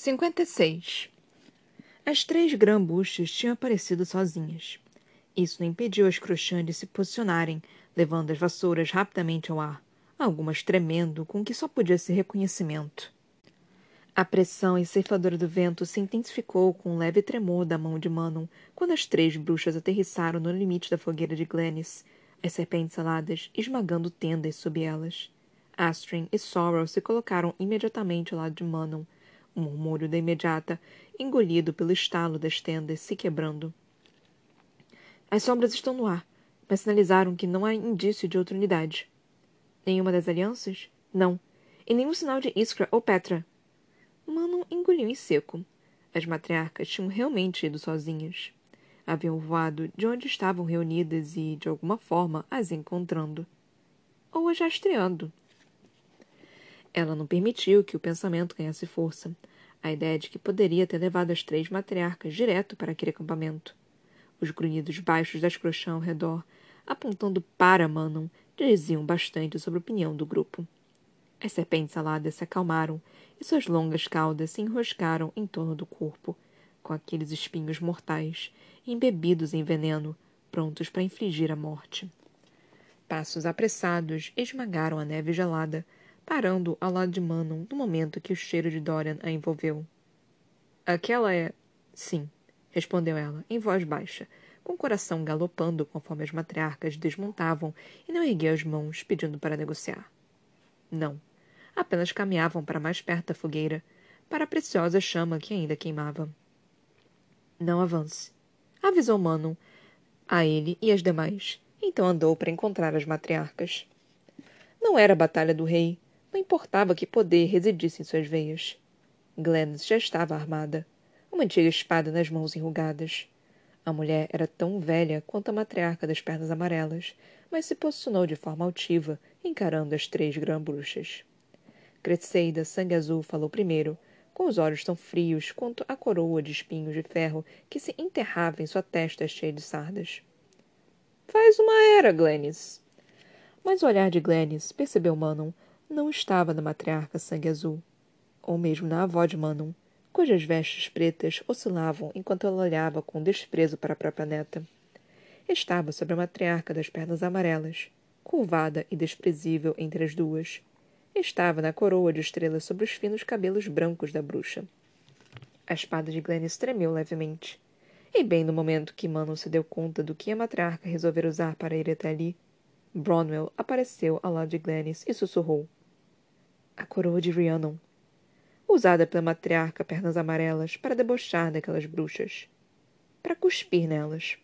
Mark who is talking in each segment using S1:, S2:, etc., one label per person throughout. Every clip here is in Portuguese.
S1: 56. As três grambuchas tinham aparecido sozinhas. Isso não impediu as crochãs de se posicionarem, levando as vassouras rapidamente ao ar, algumas tremendo com que só podia ser reconhecimento. A pressão encefadora do vento se intensificou com um leve tremor da mão de Manon quando as três bruxas aterrissaram no limite da fogueira de Glennis, as serpentes aladas esmagando tendas sob elas. Astrid e Sorrel se colocaram imediatamente ao lado de Manon, o murmúrio da imediata, engolido pelo estalo das tendas se quebrando. As sombras estão no ar, mas sinalizaram que não há indício de outra unidade. Nenhuma das alianças? Não. E nenhum sinal de Iskra ou Petra. Manon engoliu em seco. As matriarcas tinham realmente ido sozinhas. Haviam voado de onde estavam reunidas e, de alguma forma, as encontrando. Ou as rastreando. Ela não permitiu que o pensamento ganhasse força. A ideia de que poderia ter levado as três matriarcas direto para aquele acampamento. Os grunhidos baixos das crochãs ao redor, apontando para Manon, diziam bastante sobre a opinião do grupo. As serpentes aladas se acalmaram e suas longas caudas se enroscaram em torno do corpo, com aqueles espinhos mortais, embebidos em veneno, prontos para infligir a morte. Passos apressados esmagaram a neve gelada, parando ao lado de Manon no momento que o cheiro de Dorian a envolveu. Aquela é. Sim, respondeu ela, em voz baixa, com o coração galopando conforme as matriarcas desmontavam e não erguia as mãos pedindo para negociar. Não. Apenas caminhavam para mais perto da fogueira, para a preciosa chama que ainda queimava. Não avance. Avisou Manon a ele e as demais. Então andou para encontrar as matriarcas. Não era a batalha do rei, não importava que poder residisse em suas veias. Glennis já estava armada, uma antiga espada nas mãos enrugadas. A mulher era tão velha quanto a matriarca das pernas amarelas, mas se posicionou de forma altiva, encarando as três grã-bruxas. Cresceida, sangue azul, falou primeiro, com os olhos tão frios quanto a coroa de espinhos de ferro que se enterrava em sua testa cheia de sardas. Faz uma era, Glennis. Mas o olhar de Glennis, percebeu Manon, não estava na matriarca sangue azul, ou mesmo na avó de Manon, cujas vestes pretas oscilavam enquanto ela olhava com desprezo para a própria neta. Estava sobre a matriarca das pernas amarelas, curvada e desprezível entre as duas. Estava na coroa de estrelas sobre os finos cabelos brancos da bruxa. A espada de Glennis tremeu levemente. E bem no momento que Manon se deu conta do que a matriarca resolvera usar para ir até ali, Bronwell apareceu ao lado de Glennis e sussurrou a coroa de Rhiannon, usada pela matriarca Pernas Amarelas para debochar daquelas bruxas, para cuspir nelas.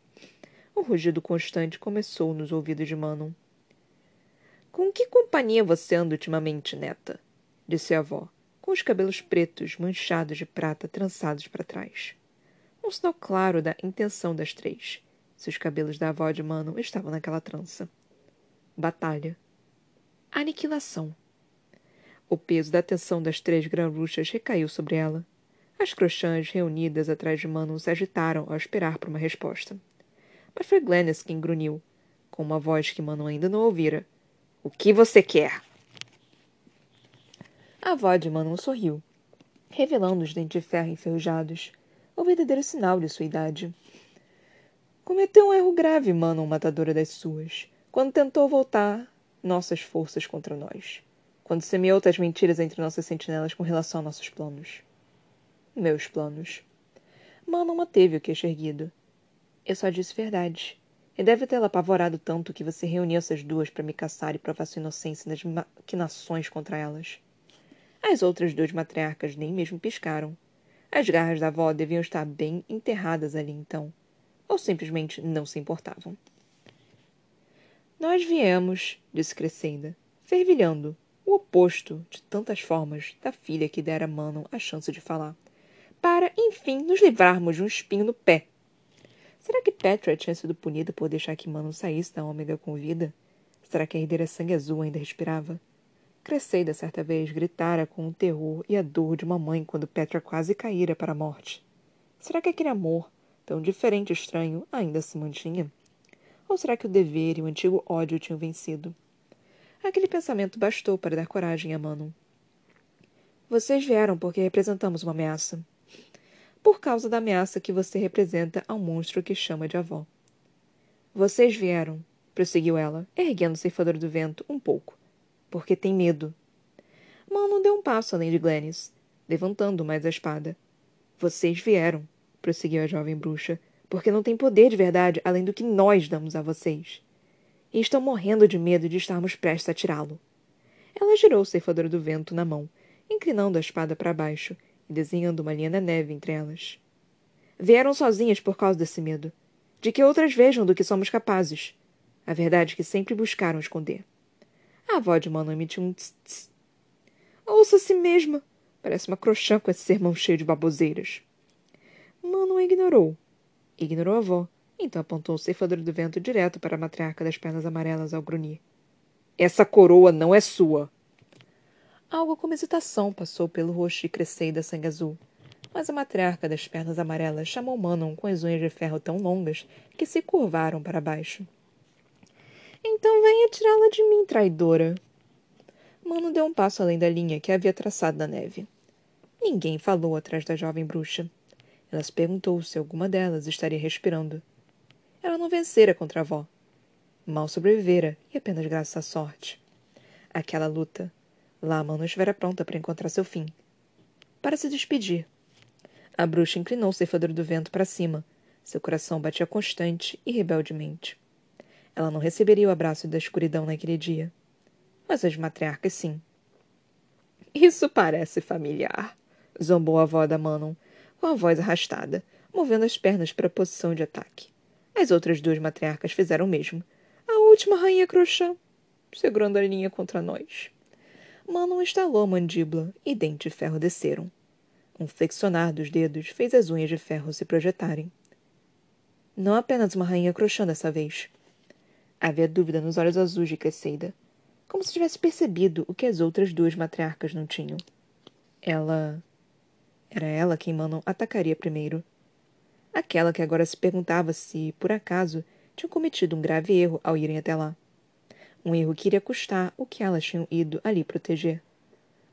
S1: O rugido constante começou nos ouvidos de Manon. Com que companhia você anda ultimamente, neta? disse a avó, com os cabelos pretos manchados de prata trançados para trás. Um sinal claro da intenção das três, se os cabelos da avó de Manon estavam naquela trança. Batalha. Aniquilação. O peso da atenção das três granuchas recaiu sobre ela. As crochãs reunidas atrás de Manon se agitaram ao esperar por uma resposta. Mas foi Glennis quem grunhiu, com uma voz que Manon ainda não ouvira. O que você quer? A avó de Manon sorriu, revelando os dentes de ferro enferrujados, o verdadeiro sinal de sua idade. Cometeu um erro grave, Manon, matadora das suas, quando tentou voltar nossas forças contra nós quando semeou tais mentiras entre nossas sentinelas com relação a nossos planos. Meus planos. Mal não manteve o queixo erguido. Eu só disse verdade. E deve tê-la apavorado tanto que você reuniu essas duas para me caçar e provar sua inocência nas maquinações contra elas. As outras duas matriarcas nem mesmo piscaram. As garras da avó deviam estar bem enterradas ali então. Ou simplesmente não se importavam. Nós viemos, disse Crescenda, fervilhando, o oposto, de tantas formas, da filha que dera Manon a chance de falar, para, enfim, nos livrarmos de um espinho no pé. Será que Petra tinha sido punida por deixar que Manon saísse da ômega com vida? Será que a herdeira sangue azul ainda respirava? Cresceida certa vez gritara com o terror e a dor de uma mãe quando Petra quase caíra para a morte. Será que aquele amor, tão diferente e estranho, ainda se mantinha? Ou será que o dever e o antigo ódio tinham vencido? Aquele pensamento bastou para dar coragem a Manon. Vocês vieram porque representamos uma ameaça. Por causa da ameaça que você representa ao monstro que chama de avó. Vocês vieram, prosseguiu ela, erguendo o ceifador do vento um pouco, porque tem medo. Mano deu um passo além de Glennis, levantando mais a espada. Vocês vieram, prosseguiu a jovem bruxa, porque não tem poder de verdade além do que nós damos a vocês. E estão morrendo de medo de estarmos prestes a tirá-lo. Ela girou o ceifador do vento na mão, inclinando a espada para baixo e desenhando uma linha na neve entre elas. Vieram sozinhas por causa desse medo. De que outras vejam do que somos capazes. A verdade é que sempre buscaram esconder. A avó de Mano emitiu um tss, tss. Ouça a si mesma. Parece uma crochã com esse sermão cheio de baboseiras. Mano ignorou. Ignorou a avó. Então apontou o ceifador do vento direto para a matriarca das pernas amarelas ao grunhir. Essa coroa não é sua. Algo como hesitação passou pelo rosto de Cresceida Sangue Azul. Mas a matriarca das pernas amarelas chamou Manon com as unhas de ferro tão longas que se curvaram para baixo. Então venha tirá-la de mim, traidora. Mano deu um passo além da linha que havia traçado na neve. Ninguém falou atrás da jovem bruxa. Ela se perguntou se alguma delas estaria respirando. Ela não vencera contra a avó. Mal sobrevivera, e apenas graças à sorte. Aquela luta. Lá a não estivera pronta para encontrar seu fim. Para se despedir. A bruxa inclinou o ceifador do vento para cima. Seu coração batia constante e rebeldemente. Ela não receberia o abraço da escuridão naquele dia. Mas as matriarcas, sim. Isso parece familiar, zombou a avó da Manon, com a voz arrastada, movendo as pernas para a posição de ataque. As outras duas matriarcas fizeram o mesmo. A última rainha crochã, segurando a linha contra nós. Manon estalou a mandíbula e dente de ferro desceram. Um flexionar dos dedos fez as unhas de ferro se projetarem. Não apenas uma rainha crochã dessa vez. Havia dúvida nos olhos azuis de Cresceida, como se tivesse percebido o que as outras duas matriarcas não tinham. Ela. Era ela quem Manon atacaria primeiro. Aquela que agora se perguntava se, por acaso, tinham cometido um grave erro ao irem até lá. Um erro que iria custar o que elas tinham ido ali proteger.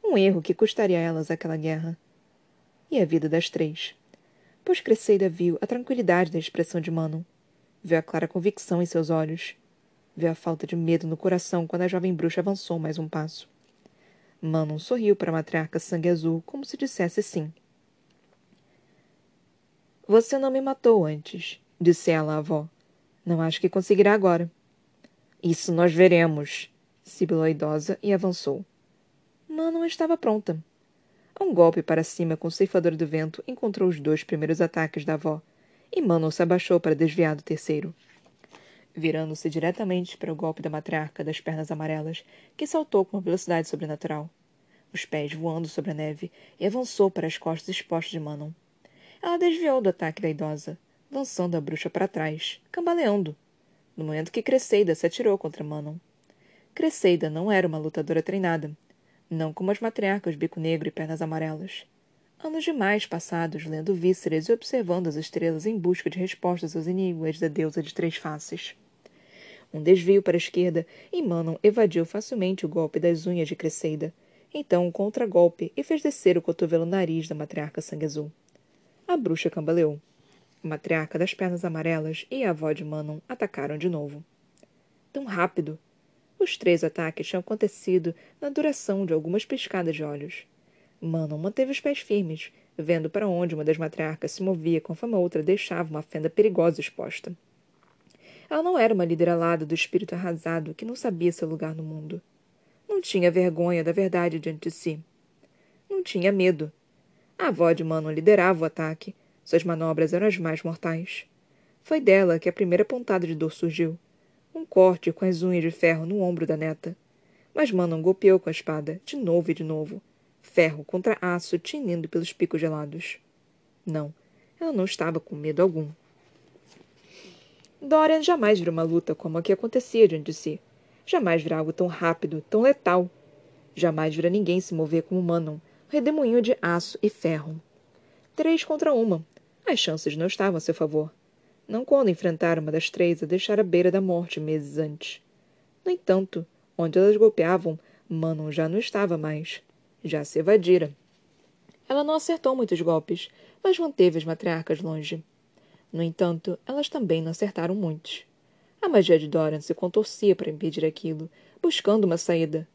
S1: Um erro que custaria a elas aquela guerra. E a vida das três. Pois Cresceida viu a tranquilidade da expressão de Manon. Viu a clara convicção em seus olhos Viu a falta de medo no coração quando a jovem bruxa avançou mais um passo. Manon sorriu para a matriarca sangue azul, como se dissesse sim. Você não me matou antes, disse ela à avó. Não acho que conseguirá agora. Isso nós veremos, sibilou a idosa e avançou. Manon estava pronta. Um golpe para cima com o ceifador do vento encontrou os dois primeiros ataques da avó, e Manon se abaixou para desviar do terceiro virando-se diretamente para o golpe da matriarca das pernas amarelas, que saltou com uma velocidade sobrenatural. Os pés voando sobre a neve, e avançou para as costas expostas de Manon. Ela desviou do ataque da idosa, lançando a bruxa para trás, cambaleando, no momento que Cresceida se atirou contra Manon. Cresceida não era uma lutadora treinada, não como as matriarcas Bico Negro e Pernas Amarelas. Anos demais passados lendo vísceras e observando as estrelas em busca de respostas aos enigmas da deusa de três faces. Um desvio para a esquerda e Manon evadiu facilmente o golpe das unhas de Cresceida. Então um contragolpe e fez descer o cotovelo nariz da matriarca sangue azul. A bruxa cambaleou. A matriarca das pernas amarelas e a avó de Manon atacaram de novo. Tão rápido! Os três ataques tinham acontecido na duração de algumas piscadas de olhos. Manon manteve os pés firmes, vendo para onde uma das matriarcas se movia conforme a outra deixava uma fenda perigosa exposta. Ela não era uma líder alada do espírito arrasado que não sabia seu lugar no mundo. Não tinha vergonha da verdade diante de si. Não tinha medo. A avó de Manon liderava o ataque. Suas manobras eram as mais mortais. Foi dela que a primeira pontada de dor surgiu. Um corte com as unhas de ferro no ombro da neta. Mas Manon golpeou com a espada, de novo e de novo. Ferro contra aço tinindo pelos picos gelados. Não, ela não estava com medo algum. Dorian jamais viu uma luta como a que acontecia diante de si. Jamais virá algo tão rápido, tão letal. Jamais vira ninguém se mover como Manon, redemoinho de aço e ferro. Três contra uma. As chances não estavam a seu favor. Não quando enfrentaram uma das três a deixar à beira da morte meses antes. No entanto, onde elas golpeavam, Manon já não estava mais. Já se evadira. Ela não acertou muitos golpes, mas manteve as matriarcas longe. No entanto, elas também não acertaram muitos. A magia de Doran se contorcia para impedir aquilo, buscando uma saída.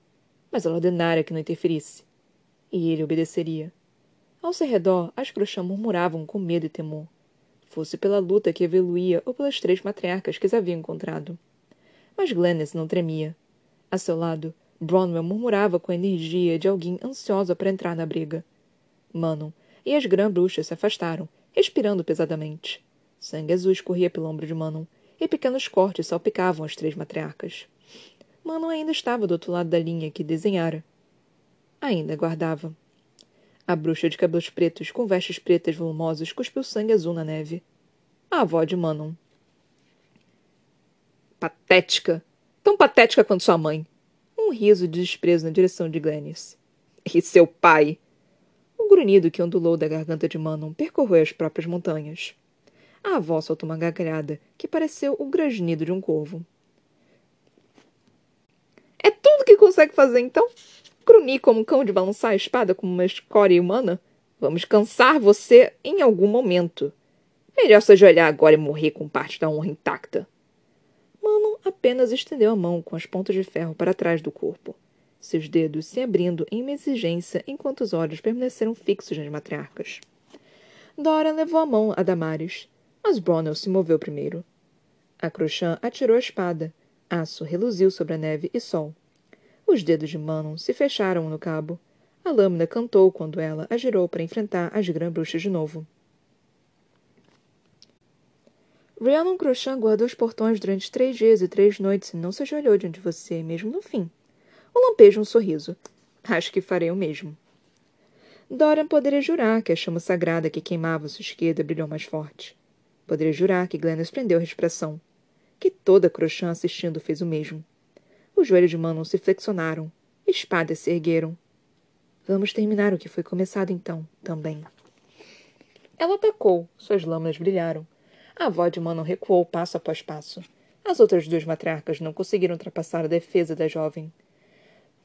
S1: Mas ela ordenara que não interferisse. E ele obedeceria. Ao seu redor, as bruxas murmuravam com medo e temor. Fosse pela luta que evoluía ou pelas três matriarcas que as haviam encontrado. Mas Glennis não tremia. A seu lado, Bronwell murmurava com a energia de alguém ansiosa para entrar na briga. Manon e as grã-bruxas se afastaram, respirando pesadamente. Sangue azul escorria pelo ombro de Manon, e pequenos cortes salpicavam as três matriarcas. Manon ainda estava do outro lado da linha que desenhara. Ainda guardava. A bruxa de cabelos pretos, com vestes pretas volumosas, cuspiu sangue azul na neve. A avó de Manon. Patética! Tão patética quanto sua mãe! Um riso de desprezo na direção de Glennis. E seu pai! O grunhido que ondulou da garganta de Manon percorreu as próprias montanhas. A avó soltou uma gargalhada que pareceu o grasnido de um corvo. É tudo que consegue fazer, então? Grunir como um cão de balançar a espada como uma escória humana? Vamos cansar você em algum momento. Melhor se ajoelhar agora e morrer com parte da honra intacta. Manon apenas estendeu a mão com as pontas de ferro para trás do corpo, seus dedos se abrindo em uma exigência enquanto os olhos permaneceram fixos nas matriarcas. Dora levou a mão a Damares, mas Bronel se moveu primeiro. A Crochã atirou a espada. Aço reluziu sobre a neve e sol. Os dedos de Manon se fecharam no cabo. A lâmina cantou quando ela a girou para enfrentar as grã-bruxas de novo. Rhiannon Crochan guardou os portões durante três dias e três noites e não se ajoelhou diante de você, mesmo no fim. O lampejo um sorriso. Acho que farei o mesmo. Dorian poderia jurar que a chama sagrada que queimava sua esquerda brilhou mais forte. Poderia jurar que Glennis prendeu a respiração. Que toda Crochan assistindo fez o mesmo. Os joelhos de Manon se flexionaram. Espadas se ergueram. Vamos terminar o que foi começado então, também. Ela atacou. Suas lâminas brilharam. A avó de Manon recuou passo após passo. As outras duas matriarcas não conseguiram ultrapassar a defesa da jovem.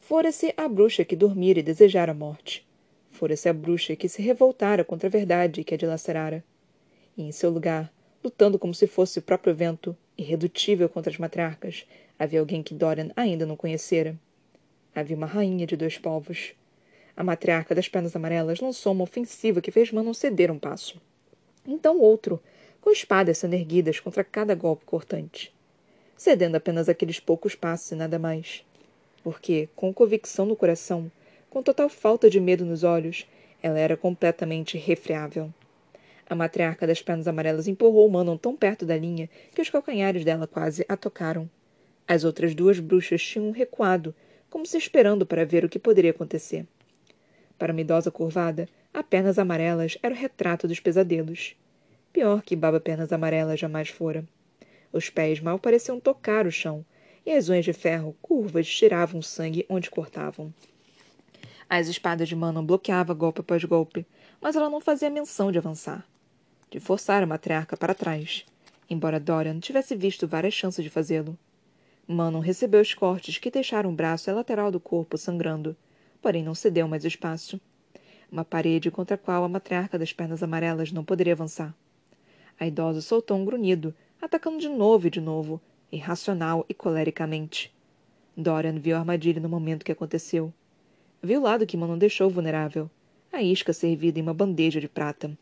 S1: Fora-se a bruxa que dormira e desejara a morte. Fora-se a bruxa que se revoltara contra a verdade que a dilacerara. E em seu lugar, lutando como se fosse o próprio vento, irredutível contra as matriarcas, Havia alguém que Dorian ainda não conhecera. Havia uma rainha de dois povos. A matriarca das pernas amarelas lançou uma ofensiva que fez Manon ceder um passo. Então outro, com espadas sendo erguidas contra cada golpe cortante. Cedendo apenas aqueles poucos passos e nada mais. Porque, com convicção no coração, com total falta de medo nos olhos, ela era completamente refreável. A matriarca das pernas amarelas empurrou Manon tão perto da linha que os calcanhares dela quase a tocaram. As outras duas bruxas tinham recuado, como se esperando para ver o que poderia acontecer. Para uma idosa curvada, a pernas amarelas era o retrato dos pesadelos. Pior que baba pernas amarelas jamais fora. Os pés mal pareciam tocar o chão, e as unhas de ferro curvas tiravam sangue onde cortavam. As espadas de Manon bloqueavam golpe após golpe, mas ela não fazia menção de avançar. De forçar a matriarca para trás, embora Dorian tivesse visto várias chances de fazê-lo. Manon recebeu os cortes que deixaram o braço e a lateral do corpo sangrando, porém não cedeu mais espaço. Uma parede contra a qual a matriarca das pernas amarelas não poderia avançar. A idosa soltou um grunhido, atacando de novo e de novo, irracional e colericamente. Dorian viu a armadilha no momento que aconteceu. Viu o lado que Manon deixou vulnerável, a isca servida em uma bandeja de prata.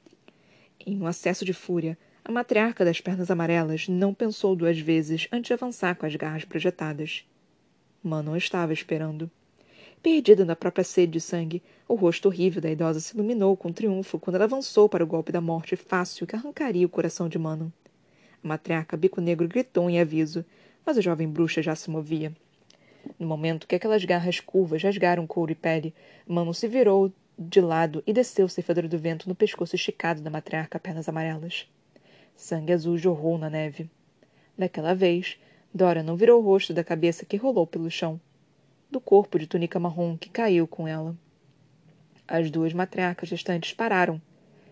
S1: Em um acesso de fúria, a matriarca das pernas amarelas não pensou duas vezes antes de avançar com as garras projetadas. Manon estava esperando. Perdida na própria sede de sangue, o rosto horrível da idosa se iluminou com triunfo quando ela avançou para o golpe da morte fácil que arrancaria o coração de Manon. A matriarca Bico Negro gritou em aviso, mas a jovem bruxa já se movia. No momento que aquelas garras curvas rasgaram couro e pele, Manon se virou de lado e desceu o ceifador do vento no pescoço esticado da matriarca Pernas Amarelas. Sangue azul jorrou na neve. Daquela vez, Dora não virou o rosto da cabeça que rolou pelo chão, do corpo de túnica marrom que caiu com ela. As duas matriarcas restantes pararam.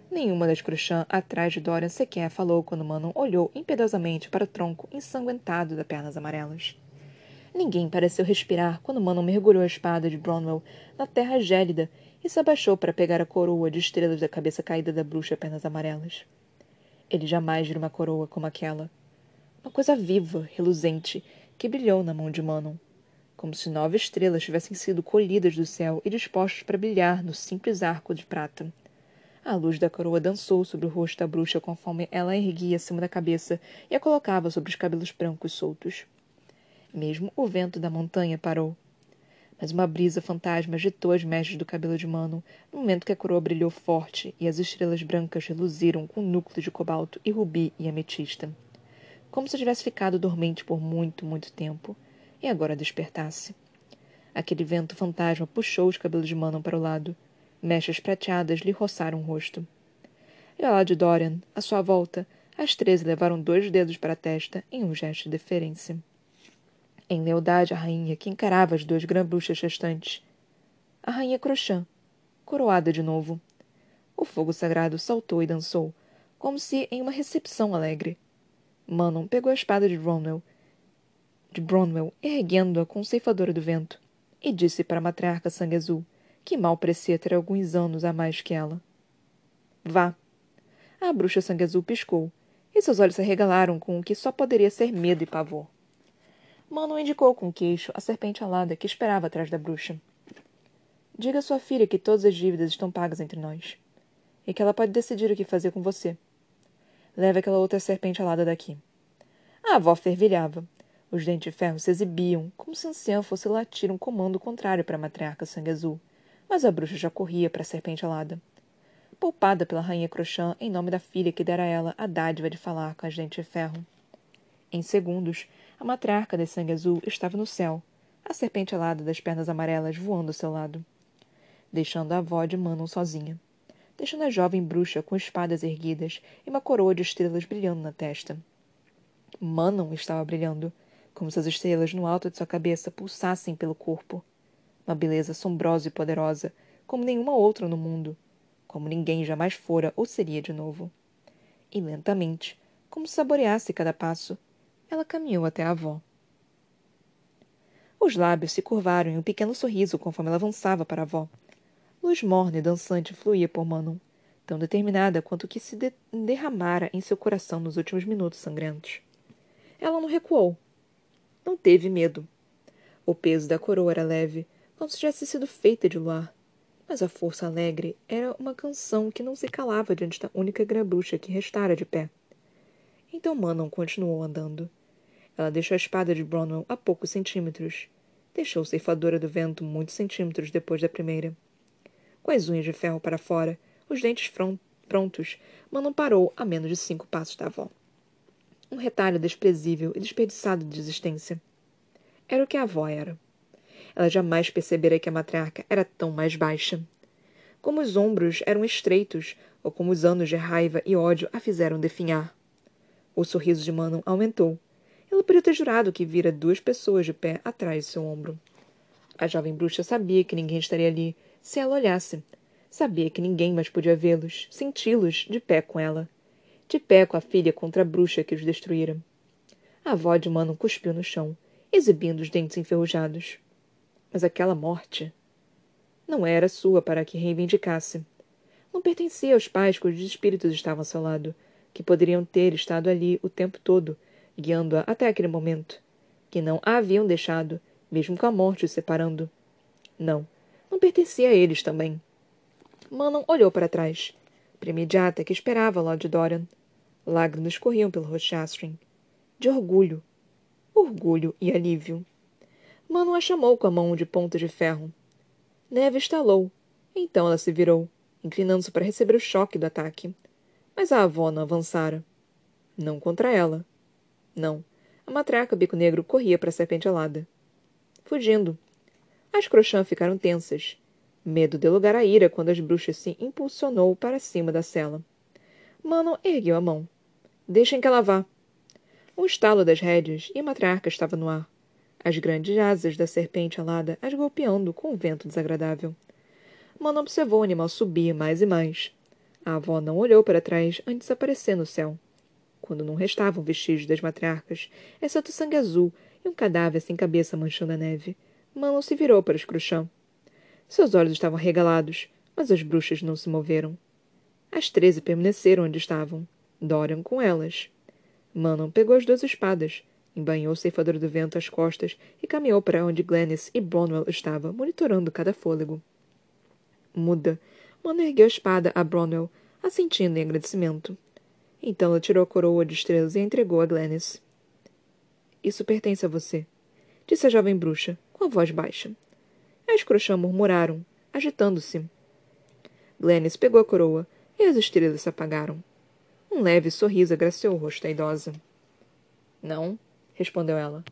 S1: Nenhuma das Cruxã atrás de Dorian sequer falou quando Manon olhou impiedosamente para o tronco ensanguentado das pernas amarelas. Ninguém pareceu respirar quando Manon mergulhou a espada de Bronwell na terra gélida e se abaixou para pegar a coroa de estrelas da cabeça caída da bruxa pernas amarelas. Ele jamais viu uma coroa como aquela. Uma coisa viva, reluzente, que brilhou na mão de Manon, como se nove estrelas tivessem sido colhidas do céu e dispostas para brilhar no simples arco de prata. A luz da coroa dançou sobre o rosto da bruxa conforme ela a erguia acima da cabeça e a colocava sobre os cabelos brancos soltos. Mesmo o vento da montanha parou. Mas uma brisa fantasma agitou as mechas do cabelo de Mano no momento que a coroa brilhou forte e as estrelas brancas reluziram com núcleos de cobalto e rubi e ametista. Como se tivesse ficado dormente por muito, muito tempo e agora despertasse. Aquele vento fantasma puxou os cabelos de Manon para o lado. Mechas prateadas lhe roçaram o rosto. E ao lado de Dorian, à sua volta, as treze levaram dois dedos para a testa em um gesto de deferência em lealdade à rainha que encarava as duas grã-bruxas restantes. A rainha Crochã, coroada de novo. O fogo sagrado saltou e dançou, como se em uma recepção alegre. Manon pegou a espada de Bronwell, de Bronwell erguendo-a com ceifadora do vento, e disse para a matriarca Sangue Azul, que mal parecia ter alguns anos a mais que ela. Vá. A bruxa Sangue Azul piscou, e seus olhos se arregalaram com o que só poderia ser medo e pavor. Mano indicou com o queixo a serpente alada que esperava atrás da bruxa. Diga à sua filha que todas as dívidas estão pagas entre nós. E que ela pode decidir o que fazer com você. Leve aquela outra serpente alada daqui. A avó fervilhava. Os dentes de ferro se exibiam, como se anciã fosse latir um comando contrário para a matriarca sangue azul. Mas a bruxa já corria para a serpente alada. Poupada pela rainha Crochã em nome da filha que dera a ela a dádiva de falar com as dentes de ferro. Em segundos, a matriarca de sangue azul estava no céu, a serpente alada das pernas amarelas voando ao seu lado. Deixando a avó de Manon sozinha. Deixando a jovem bruxa com espadas erguidas e uma coroa de estrelas brilhando na testa. Manon estava brilhando, como se as estrelas no alto de sua cabeça pulsassem pelo corpo. Uma beleza assombrosa e poderosa, como nenhuma outra no mundo, como ninguém jamais fora ou seria de novo. E lentamente, como se saboreasse cada passo, ela caminhou até a avó. Os lábios se curvaram em um pequeno sorriso conforme ela avançava para a avó. Luz morna e dançante fluía por Manon, tão determinada quanto que se de derramara em seu coração nos últimos minutos sangrentos. Ela não recuou. Não teve medo. O peso da coroa era leve, como se tivesse sido feita de luar. Mas a força alegre era uma canção que não se calava diante da única grabucha que restara de pé. Então Manon continuou andando. Ela deixou a espada de Bronwell a poucos centímetros. Deixou ceifadora do vento muitos centímetros depois da primeira. Com as unhas de ferro para fora, os dentes prontos, Manon parou a menos de cinco passos da avó. Um retalho desprezível e desperdiçado de existência. Era o que a avó era. Ela jamais percebera que a matriarca era tão mais baixa. Como os ombros eram estreitos, ou como os anos de raiva e ódio a fizeram definhar. O sorriso de Manon aumentou, ela podia ter jurado que vira duas pessoas de pé atrás de seu ombro. A jovem bruxa sabia que ninguém estaria ali se ela olhasse. Sabia que ninguém mais podia vê-los, senti-los, de pé com ela. De pé com a filha contra a bruxa que os destruíra. A avó de Manon cuspiu no chão, exibindo os dentes enferrujados. Mas aquela morte não era sua para que reivindicasse. Não pertencia aos pais cujos espíritos estavam ao seu lado, que poderiam ter estado ali o tempo todo, guiando-a até aquele momento, que não a haviam deixado, mesmo com a morte os separando. Não, não pertencia a eles também. Manon olhou para trás, premediata que esperava Lord Dorian. Lágrimas corriam pelo rosto Astrid. De orgulho. Orgulho e alívio. Manon a chamou com a mão de ponta de ferro. Neve estalou. Então ela se virou, inclinando-se para receber o choque do ataque. Mas a avó não avançara. Não contra ela, não. A matraca bico negro corria para a serpente alada. Fugindo. As crochã ficaram tensas. Medo deu lugar à ira quando as bruxas se impulsionou para cima da cela. Manon ergueu a mão. Deixem que ela vá. Um estalo das rédeas e a matriarca estava no ar. As grandes asas da serpente alada as golpeando com um vento desagradável. Manon observou o animal subir mais e mais. A avó não olhou para trás antes de aparecer no céu quando não restavam vestígios das matriarcas, exceto sangue azul e um cadáver sem cabeça manchando a neve. Manon se virou para Scruchã. Seus olhos estavam regalados, mas as bruxas não se moveram. As treze permaneceram onde estavam. Dorian com elas. Manon pegou as duas espadas, embanhou o ceifador do vento às costas e caminhou para onde Glennis e Bronwell estavam, monitorando cada fôlego. Muda. Manon ergueu a espada a Bronwell, assentindo em agradecimento. Então ela tirou a coroa de estrelas e a entregou a Glennis. Isso pertence a você, disse a jovem bruxa, com a voz baixa. As crochã murmuraram, agitando-se. Glennis pegou a coroa e as estrelas se apagaram. Um leve sorriso agraciou o rosto da idosa. Não, respondeu ela.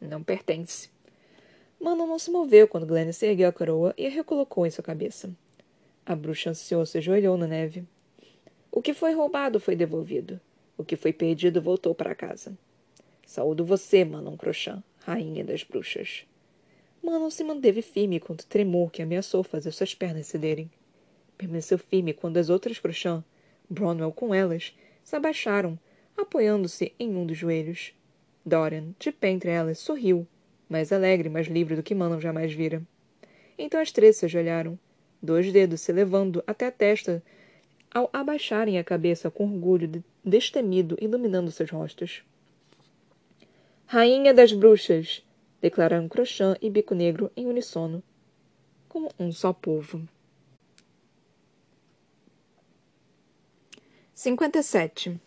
S1: Não pertence. Manon não se moveu quando Glennis ergueu a coroa e a recolocou em sua cabeça. A bruxa ansiosa se ajoelhou na neve. O que foi roubado foi devolvido. O que foi perdido voltou para casa. Saúdo você, Manon Crochã, rainha das bruxas. Manon se manteve firme contra tremor que ameaçou fazer suas pernas cederem. Permaneceu firme quando as outras Crochã, Bronwell com elas, se abaixaram, apoiando-se em um dos joelhos. Dorian, de pé entre elas, sorriu, mais alegre e mais livre do que Manon jamais vira. Então as três se ajoelharam, dois dedos se levando até a testa ao abaixarem a cabeça com orgulho destemido iluminando seus rostos. Rainha das bruxas! declararam Crochã e Bico Negro em uníssono, como um só povo. 57.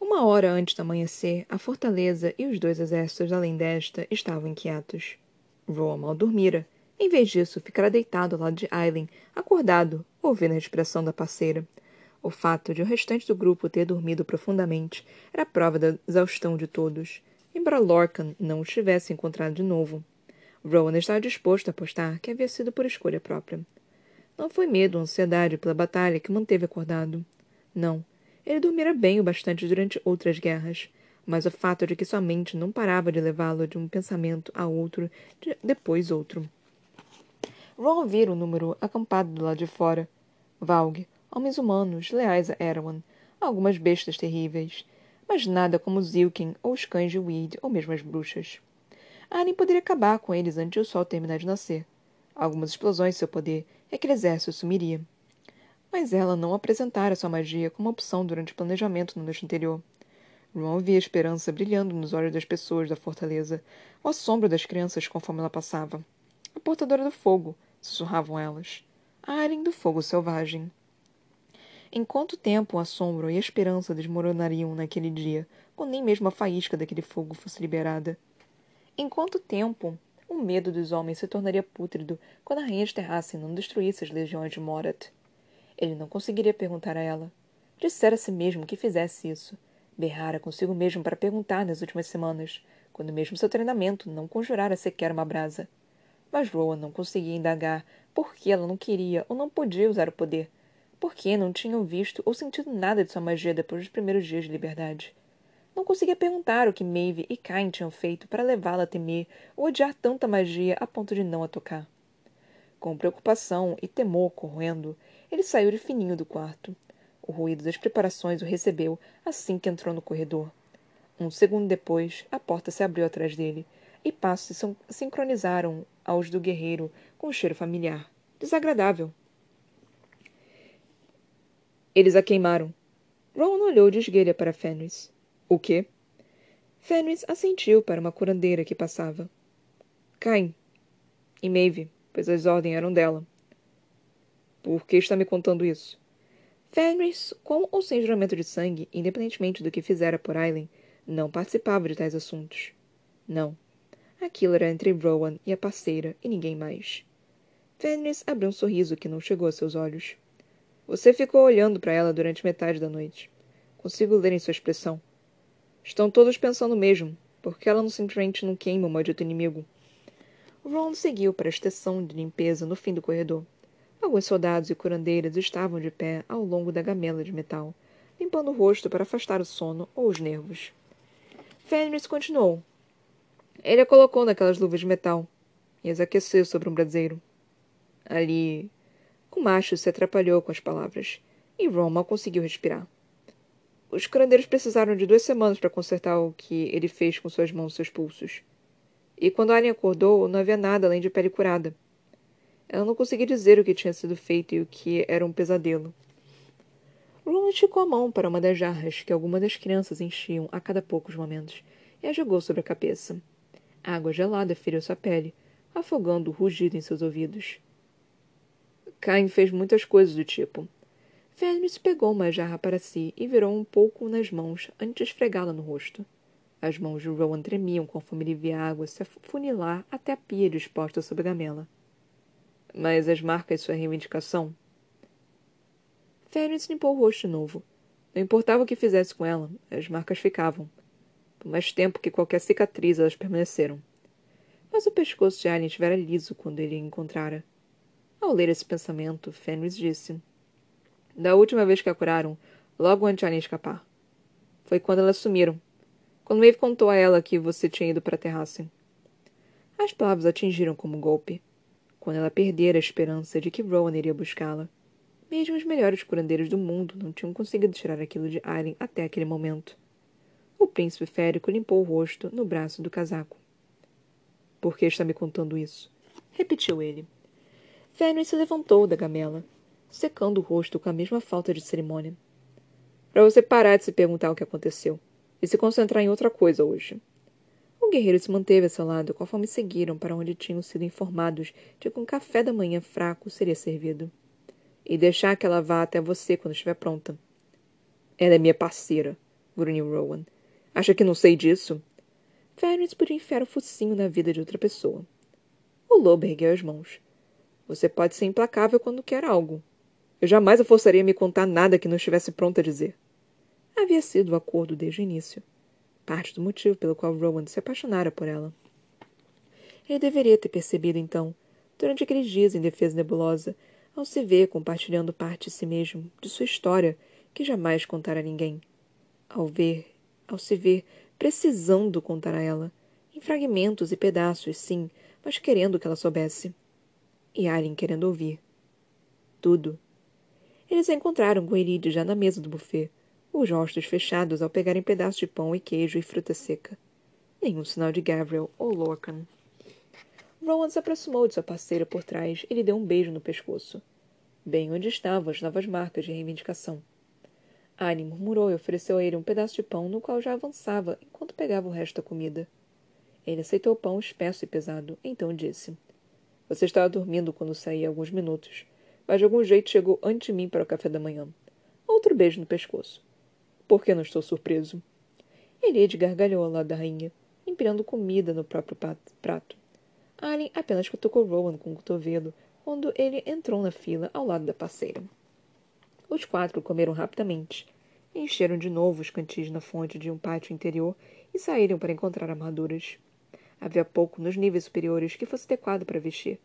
S1: Uma hora antes do amanhecer, a fortaleza e os dois exércitos além desta estavam inquietos. Roa mal dormira. Em vez disso, ficara deitado ao lado de Aileen, acordado, ouvindo a respiração da parceira. O fato de o restante do grupo ter dormido profundamente era prova da exaustão de todos embora Lorcan não o tivesse encontrado de novo. Rowan estava disposto a apostar que havia sido por escolha própria. Não foi medo ou ansiedade pela batalha que manteve acordado. Não. Ele dormira bem o bastante durante outras guerras, mas o fato de que sua mente não parava de levá-lo de um pensamento a outro, de depois outro. Ron vira o número acampado do lado de fora. Valg, homens humanos, leais a Erwan, algumas bestas terríveis, mas nada como Zilkin ou os cães de Weed ou mesmo as bruxas. Arryn poderia acabar com eles antes o sol terminar de nascer. Algumas explosões de seu poder e aquele exército sumiria. Mas ela não apresentara sua magia como opção durante o planejamento no noite anterior. Ron via a esperança brilhando nos olhos das pessoas da fortaleza, o assombro das crianças conforme ela passava. A portadora do fogo, sussurravam elas. A Arryn do fogo selvagem. Em quanto tempo o assombro e a esperança desmoronariam naquele dia, quando nem mesmo a faísca daquele fogo fosse liberada? Em quanto tempo o medo dos homens se tornaria pútrido quando a rainha de Terrace não destruísse as legiões de Morat? Ele não conseguiria perguntar a ela. Dissera a si mesmo que fizesse isso. Berrara consigo mesmo para perguntar nas últimas semanas, quando mesmo seu treinamento não conjurara sequer uma brasa. Mas Rowan não conseguia indagar por que ela não queria ou não podia usar o poder, porque não tinham visto ou sentido nada de sua magia depois dos primeiros dias de liberdade. Não conseguia perguntar o que Maeve e Cain tinham feito para levá-la a temer ou odiar tanta magia a ponto de não a tocar. Com preocupação e temor correndo, ele saiu de fininho do quarto. O ruído das preparações o recebeu assim que entrou no corredor. Um segundo depois, a porta se abriu atrás dele e passos se sincronizaram aos do guerreiro com um cheiro familiar. Desagradável, eles a queimaram. Ron olhou de esguelha para Fenris. O quê? Fenris assentiu para uma curandeira que passava. Caim. E Maeve, pois as ordens eram dela. Por que está me contando isso? Fenris, com ou sem juramento de sangue, independentemente do que fizera por Aileen, não participava de tais assuntos. Não. Aquilo era entre Rowan e a parceira e ninguém mais. Fenris abriu um sorriso que não chegou a seus olhos. Você ficou olhando para ela durante metade da noite. Consigo ler em sua expressão. Estão todos pensando o mesmo, porque ela não simplesmente não queima o maldito inimigo. Ron seguiu para a estação de limpeza no fim do corredor. Alguns soldados e curandeiras estavam de pé ao longo da gamela de metal, limpando o rosto para afastar o sono ou os nervos. Fenris continuou. Ele a colocou naquelas luvas de metal e as aqueceu sobre um braseiro. Ali o macho se atrapalhou com as palavras, e Ron mal conseguiu respirar. Os curandeiros precisaram de duas semanas para consertar o que ele fez com suas mãos e seus pulsos. E quando Arya acordou, não havia nada além de pele curada. Ela não conseguia dizer o que tinha sido feito e o que era um pesadelo. Ron esticou a mão para uma das jarras que alguma das crianças enchiam a cada poucos momentos e a jogou sobre a cabeça. A água gelada feriu sua pele, afogando o rugido em seus ouvidos. Cain fez muitas coisas do tipo. Fenris pegou uma jarra para si e virou um pouco nas mãos antes de esfregá-la no rosto. As mãos de Rowan tremiam conforme ele via a água se afunilar até a pia disposta sobre a gamela. Mas as marcas sua reivindicação? Fenris limpou o rosto de novo. Não importava o que fizesse com ela, as marcas ficavam. Por mais tempo que qualquer cicatriz, elas permaneceram. Mas o pescoço de Alien estivera liso quando ele a encontrara. Ao ler esse pensamento, Fenris disse: Da última vez que a curaram, logo antes de Alien escapar. Foi quando elas sumiram. Quando Maeve contou a ela que você tinha ido para a terraça. As palavras atingiram como um golpe. Quando ela perdera a esperança de que Rowan iria buscá-la. Mesmo os melhores curandeiros do mundo não tinham conseguido tirar aquilo de Aileen até aquele momento. O príncipe férico limpou o rosto no braço do casaco. Por que está me contando isso? Repetiu ele. Fenris se levantou da gamela, secando o rosto com a mesma falta de cerimônia. Para você parar de se perguntar o que aconteceu e se concentrar em outra coisa hoje. O guerreiro se manteve a seu lado conforme seguiram para onde tinham sido informados de que um café da manhã fraco seria servido. E deixar que ela vá até você quando estiver pronta. Ela é minha parceira, grunhiu Rowan. Acha que não sei disso? Fenris podia enfiar o focinho na vida de outra pessoa. O lobo ergueu as mãos. Você pode ser implacável quando quer algo. Eu jamais a forçaria a me contar nada que não estivesse pronta a dizer. Havia sido o acordo desde o início. Parte do motivo pelo qual Rowan se apaixonara por ela. Ele deveria ter percebido, então, durante aqueles dias em defesa nebulosa, ao se ver compartilhando parte de si mesmo, de sua história, que jamais contara a ninguém. Ao ver, ao se ver precisando contar a ela, em fragmentos e pedaços, sim, mas querendo que ela soubesse e Alien querendo ouvir. Tudo. Eles encontraram com já na mesa do buffet, os rostos fechados ao pegarem pedaços de pão e queijo e fruta seca. Nenhum sinal de Gabriel ou Lorcan. Rowan se aproximou de sua parceira por trás e lhe deu um beijo no pescoço, bem onde estavam as novas marcas de reivindicação. Annie murmurou e ofereceu a ele um pedaço de pão no qual já avançava enquanto pegava o resto da comida. Ele aceitou o pão espesso e pesado, então disse: você estava dormindo quando saí há alguns minutos, mas de algum jeito chegou antes de mim para o café da manhã. Outro beijo no pescoço. Por que não estou surpreso? Eliade gargalhou ao lado da rainha, empilhando comida no próprio prato. Alien apenas cutucou Rowan com o cotovelo quando ele entrou na fila ao lado da parceira. Os quatro comeram rapidamente, encheram de novo os cantis na fonte de um pátio interior e saíram para encontrar armaduras. Havia pouco nos níveis superiores que fosse adequado para vestir.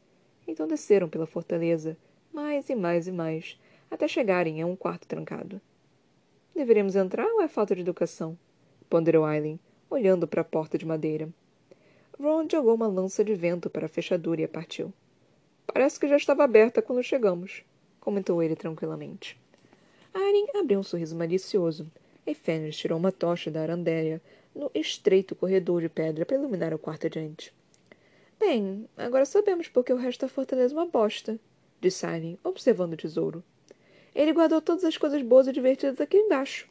S1: Então desceram pela fortaleza, mais e mais e mais, até chegarem a um quarto trancado. Deveríamos entrar ou é falta de educação? ponderou Aileen, olhando para a porta de madeira. Ron jogou uma lança de vento para a fechadura e a partiu. Parece que já estava aberta quando chegamos, comentou ele tranquilamente. Aileen abriu um sorriso malicioso, e Fenris tirou uma tocha da arandéria no estreito corredor de pedra para iluminar o quarto adiante. Bem, agora sabemos porque o resto da fortaleza é uma bosta, disse Aileen, observando o tesouro. Ele guardou todas as coisas boas e divertidas aqui embaixo.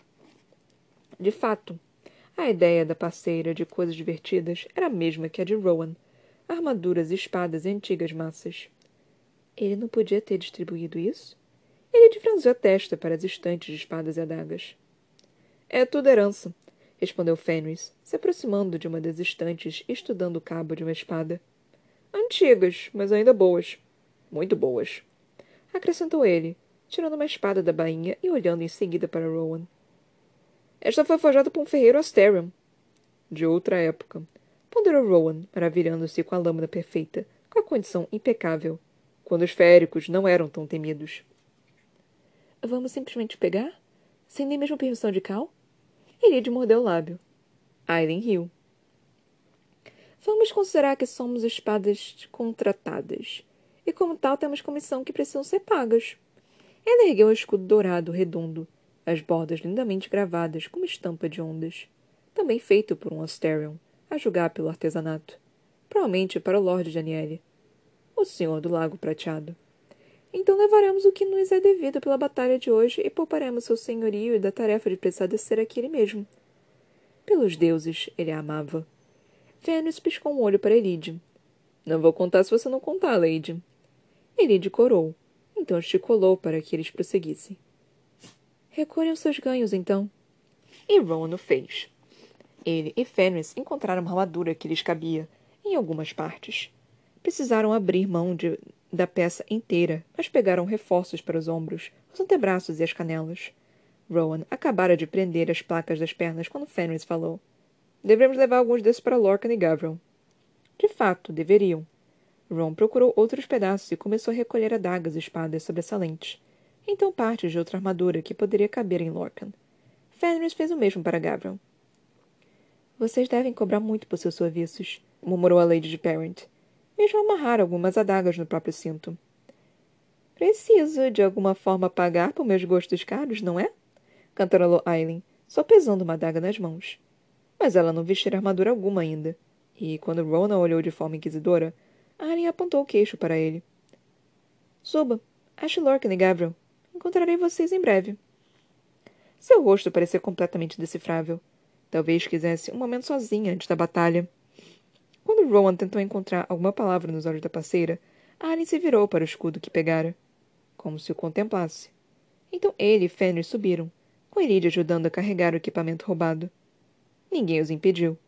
S1: De fato, a ideia da parceira de coisas divertidas era a mesma que a de Rowan. Armaduras, espadas e antigas massas. Ele não podia ter distribuído isso? Ele franziu a testa para as estantes de espadas e adagas. É tudo herança respondeu Fenris, se aproximando de uma das estantes e estudando o cabo de uma espada. Antigas, mas ainda boas. Muito boas. Acrescentou ele, tirando uma espada da bainha e olhando em seguida para Rowan. Esta foi forjada por um ferreiro Asterion. De outra época. Ponderou Rowan, maravilhando-se com a lâmina perfeita, com a condição impecável, quando os féricos não eram tão temidos. Vamos simplesmente pegar? Sem nem mesmo permissão de Cal? Elide mordeu o lábio. Aileen riu. Vamos considerar que somos espadas contratadas. E como tal temos comissão que precisam ser pagas. Ela ergueu o escudo dourado redondo, as bordas lindamente gravadas com uma estampa de ondas. Também feito por um Asterion, a julgar pelo artesanato. provavelmente para o Lord Daniele, o Senhor do Lago Prateado. Então levaremos o que nos é devido pela batalha de hoje e pouparemos seu senhorio da tarefa de precisar descer mesmo. Pelos deuses, ele a amava. Vênus piscou um olho para Elide. Não vou contar se você não contar, Lady. Elide corou. Então esticolou para que eles prosseguissem. Recolham seus ganhos, então. E Rowan o fez. Ele e Fenris encontraram uma armadura que lhes cabia, em algumas partes. Precisaram abrir mão de, da peça inteira, mas pegaram reforços para os ombros, os antebraços e as canelas. Rowan acabara de prender as placas das pernas quando Fenris falou. Devemos levar alguns desses para Lorcan e Gavron. De fato, deveriam. Ron procurou outros pedaços e começou a recolher adagas e espadas sobressalentes. Então partes de outra armadura que poderia caber em Lorcan. Fenris fez o mesmo para Gavron. Vocês devem cobrar muito por seus serviços, murmurou a Lady de Parent. Mesmo amarrar algumas adagas no próprio cinto. Preciso, de alguma forma, pagar por meus gostos caros, não é? cantarolou Aileen, só pesando uma adaga nas mãos. Mas ela não vestira armadura alguma ainda, e, quando Rona olhou de forma inquisidora, Aileen apontou o queixo para ele. Suba. Ache Lorcan e Gabriel. Encontrarei vocês em breve. Seu rosto parecia completamente decifrável. Talvez quisesse um momento sozinha antes da batalha. Quando Rowan tentou encontrar alguma palavra nos olhos da parceira, Aileen se virou para o escudo que pegara, como se o contemplasse. Então ele e Fenrir subiram, com Elide ajudando a carregar o equipamento roubado. Ninguém os impediu.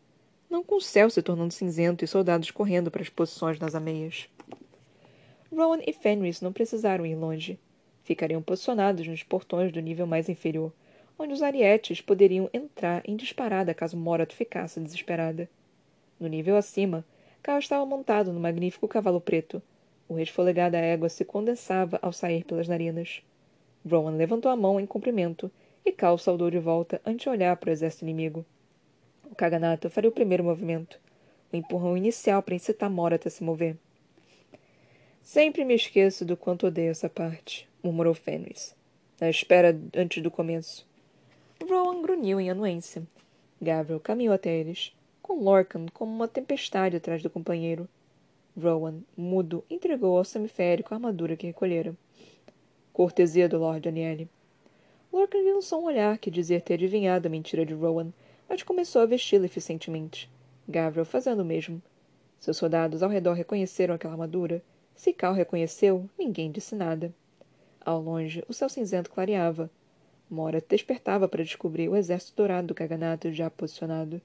S1: Não com o céu se tornando cinzento e soldados correndo para as posições nas ameias. Rowan e Fenris não precisaram ir longe. Ficariam posicionados nos portões do nível mais inferior, onde os arietes poderiam entrar em disparada caso Morat ficasse desesperada. No nível acima, Cal estava montado no magnífico cavalo preto. O resfolegar da égua se condensava ao sair pelas narinas. Rowan levantou a mão em cumprimento e Cal saudou de volta antes de olhar para o exército inimigo. O Kaganato faria o primeiro movimento, o empurrão inicial para incitar Morat a se mover. Sempre me esqueço do quanto odeio essa parte, murmurou Fenris. Na espera antes do começo. Rowan grunhiu em anuência. Gabriel caminhou até eles, com Lorcan como uma tempestade atrás do companheiro. Rowan, mudo, entregou ao semiférico a armadura que recolhera. Cortesia do Lord Daniele. Lorcan lançou um olhar que dizia ter adivinhado a mentira de Rowan mas começou a vesti-la eficientemente. Gabriel fazendo o mesmo. Seus soldados ao redor reconheceram aquela armadura. Se Cal reconheceu, ninguém disse nada. Ao longe, o céu cinzento clareava. Mora despertava para descobrir o exército dourado do Kaganato já posicionado.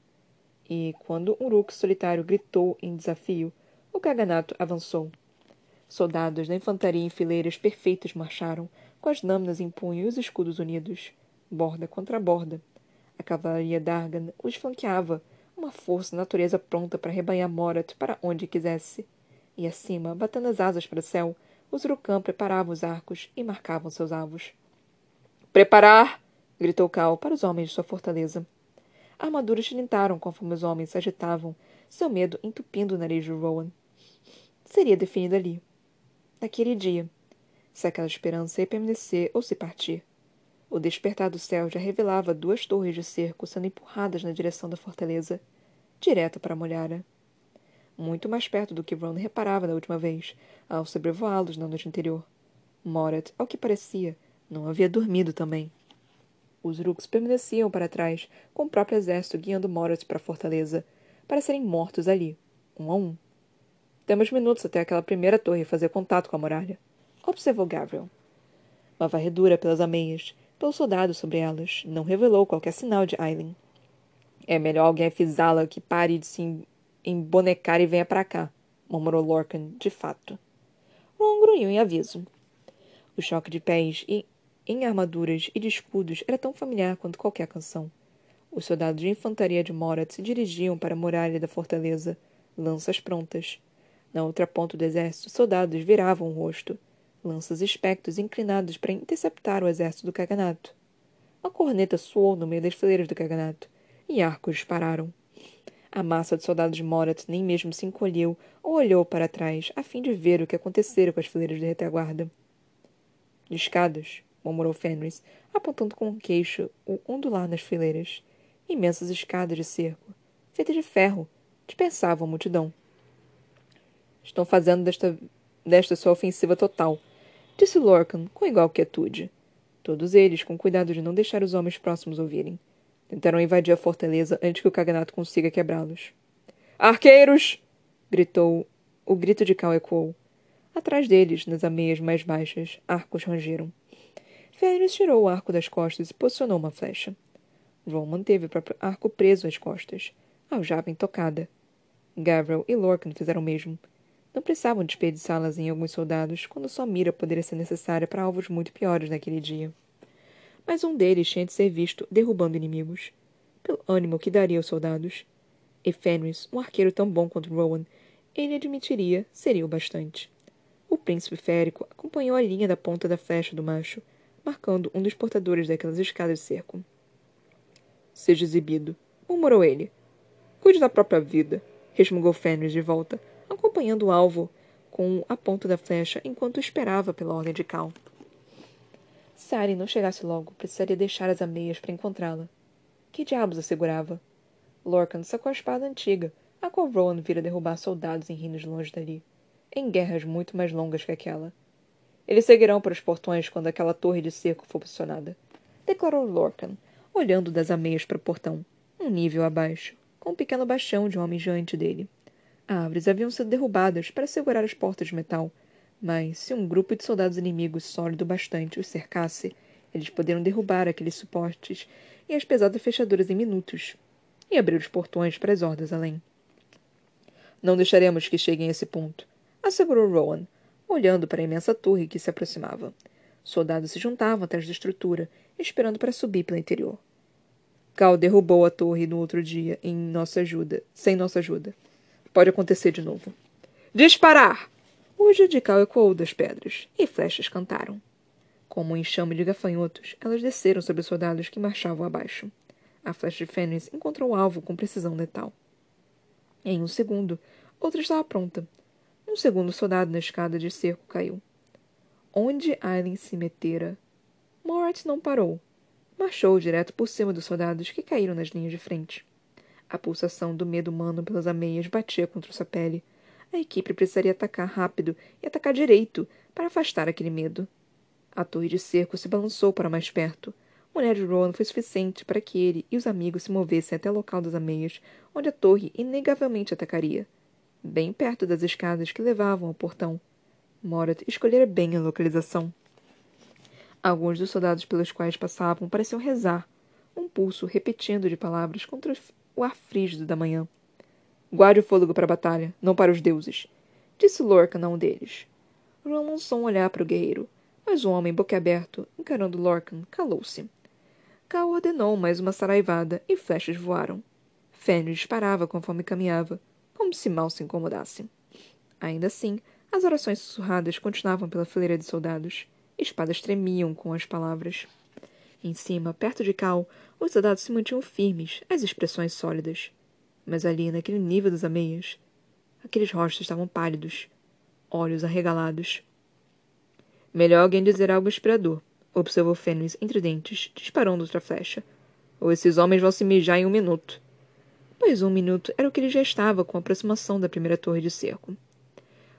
S1: E, quando um Uruk solitário gritou em desafio, o Kaganato avançou. Soldados da infantaria em fileiras perfeitas marcharam, com as lâminas em punho e os escudos unidos, borda contra borda, a cavalaria d'Argan os flanqueava, uma força natureza pronta para rebanhar Morat para onde quisesse. E acima, batendo as asas para o céu, os Urucã preparavam os arcos e marcavam seus alvos. Preparar! gritou Cal para os homens de sua fortaleza. Armaduras tilintaram conforme os homens se agitavam, seu medo entupindo o nariz de Rowan. Seria definido ali. Naquele dia. Se aquela esperança ia permanecer ou se partir. O despertar do céu já revelava duas torres de cerco sendo empurradas na direção da fortaleza, direto para Molhara. Muito mais perto do que Ron reparava da última vez, ao sobrevoá-los na noite anterior. Morat, ao que parecia, não havia dormido também. Os Rooks permaneciam para trás, com o próprio exército guiando Morat para a fortaleza, para serem mortos ali, um a um. Temos minutos até aquela primeira torre fazer contato com a muralha, observou Gabriel. Uma varredura pelas ameias, pelo soldado sobre elas, não revelou qualquer sinal de Aileen. É melhor alguém avisá-la que pare de se embonecar e venha para cá, murmurou Lorcan, de fato. Ron grunhiu em aviso. O choque de pés e, em armaduras e de escudos era tão familiar quanto qualquer canção. Os soldados de infantaria de Morat se dirigiam para a muralha da fortaleza, lanças prontas. Na outra ponta do exército, soldados viravam o rosto, lanças espectros inclinados para interceptar o exército do Kaganato. A corneta soou no meio das fileiras do Kaganato, e arcos dispararam. A massa de soldados de Morat nem mesmo se encolheu ou olhou para trás, a fim de ver o que acontecera com as fileiras de retaguarda. De escadas, murmurou Fenris, apontando com um queixo o ondular nas fileiras. Imensas escadas de cerco, feitas de ferro, dispersavam a multidão. Estão fazendo desta, desta sua ofensiva total, disse Lorcan com igual quietude. Todos eles, com cuidado de não deixar os homens próximos ouvirem. Tentaram invadir a fortaleza antes que o cagnato consiga quebrá-los. Arqueiros! gritou. O grito de Cal ecoou. Atrás deles, nas ameias mais baixas, arcos rangeram. Fenris tirou o arco das costas e posicionou uma flecha. Ron manteve o próprio arco preso às costas, aljava intocada. Gavril e Lorcan fizeram o mesmo. Não precisavam desperdiçá-las em alguns soldados, quando sua mira poderia ser necessária para alvos muito piores naquele dia. Mas um deles tinha de ser visto derrubando inimigos, pelo ânimo que daria aos soldados. E Fenris, um arqueiro tão bom quanto Rowan, ele admitiria, seria o bastante. O príncipe férico acompanhou a linha da ponta da flecha do macho, marcando um dos portadores daquelas escadas de cerco. Seja exibido, murmurou ele. Cuide da própria vida, resmungou Fenris de volta, acompanhando o alvo com a ponta da flecha enquanto esperava pela ordem de Cal. Se Arya não chegasse logo, precisaria deixar as ameias para encontrá-la. Que diabos a segurava? Lorcan sacou a espada antiga, a qual Rowan vira derrubar soldados em reinos longe dali, em guerras muito mais longas que aquela. Eles seguirão para os portões quando aquela torre de cerco for posicionada, declarou Lorcan, olhando das ameias para o portão, um nível abaixo, com um pequeno baixão de um homem diante dele. Árvores haviam sido derrubadas para segurar as portas de metal, mas se um grupo de soldados inimigos sólido bastante os cercasse, eles poderiam derrubar aqueles suportes e as pesadas fechaduras em minutos, e abrir os portões para as hordas além. Não deixaremos que cheguem a esse ponto, assegurou Rowan, olhando para a imensa torre que se aproximava. Soldados se juntavam atrás da estrutura, esperando para subir pelo interior. Cal derrubou a torre no outro dia em nossa ajuda, sem nossa ajuda. Pode acontecer de novo. Disparar! O de Cal ecoou das pedras, e flechas cantaram. Como um enxame de gafanhotos, elas desceram sobre os soldados que marchavam abaixo. A flecha de Fênix encontrou o alvo com precisão letal. Em um segundo, outra estava pronta, um segundo soldado na escada de cerco caiu. Onde Aileen se metera? Moritz não parou. Marchou direto por cima dos soldados que caíram nas linhas de frente. A pulsação do medo humano pelas ameias batia contra sua pele. A equipe precisaria atacar rápido e atacar direito para afastar aquele medo. A torre de cerco se balançou para mais perto. O olhar de Rowan foi suficiente para que ele e os amigos se movessem até o local das ameias, onde a torre inegavelmente atacaria bem perto das escadas que levavam ao portão. Morat escolhera bem a localização. Alguns dos soldados pelos quais passavam pareciam rezar, um pulso repetindo de palavras contra o ar frígido da manhã. Guarde o fôlego para a batalha, não para os deuses, disse Lorcan a um deles. Ron lançou um olhar para o guerreiro, mas o homem, boquiaberto, encarando Lorcan, calou-se. Cal ordenou mais uma saraivada e flechas voaram. Fenrir disparava conforme caminhava, como se mal se incomodasse. Ainda assim, as orações sussurradas continuavam pela fileira de soldados. Espadas tremiam com as palavras. Em cima, perto de Cal, os soldados se mantinham firmes, as expressões sólidas. Mas ali, naquele nível das ameias, aqueles rostos estavam pálidos, olhos arregalados. Melhor alguém dizer algo inspirador, observou Fênix entre dentes, disparando outra flecha. Ou esses homens vão se mijar em um minuto pois um minuto era o que ele já estava com a aproximação da primeira torre de cerco.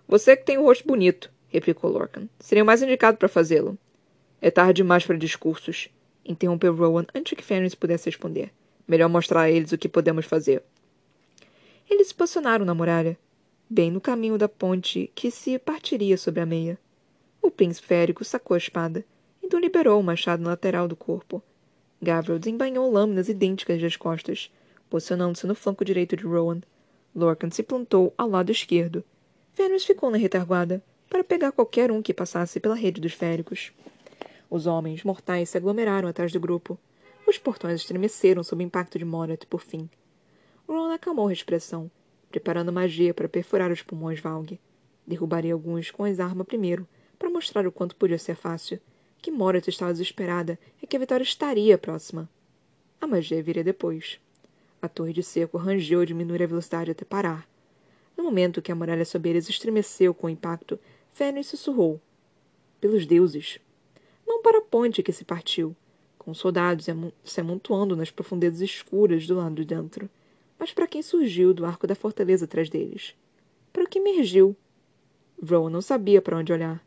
S1: Você que tem o um rosto bonito, replicou Lorcan. Seria o mais indicado para fazê-lo. É tarde demais para discursos, interrompeu Rowan antes que Fenris pudesse responder. Melhor mostrar a eles o que podemos fazer. Eles se posicionaram na muralha, bem no caminho da ponte que se partiria sobre a meia. O príncipe férico sacou a espada, então liberou o machado na lateral do corpo. Gavril desembainhou lâminas idênticas das costas, posicionando-se no flanco direito de Rowan. Lorcan se plantou ao lado esquerdo. Fenris ficou na retaguarda, para pegar qualquer um que passasse pela rede dos féricos. Os homens mortais se aglomeraram atrás do grupo. Os portões estremeceram sob o impacto de Morat, por fim. Rowan acalmou a expressão, preparando magia para perfurar os pulmões Valg. Derrubaria alguns com as armas primeiro, para mostrar o quanto podia ser fácil, que Morat estava desesperada e que a vitória estaria próxima. A magia viria depois. A torre de cerco rangeu a diminuir a velocidade até parar. No momento que a muralha sob eles estremeceu com o impacto, Fênix sussurrou. Pelos deuses. Não para a ponte que se partiu, com soldados se amontoando nas profundezas escuras do lado de dentro, mas para quem surgiu do arco da fortaleza atrás deles. Para o que emergiu, Rowan não sabia para onde olhar.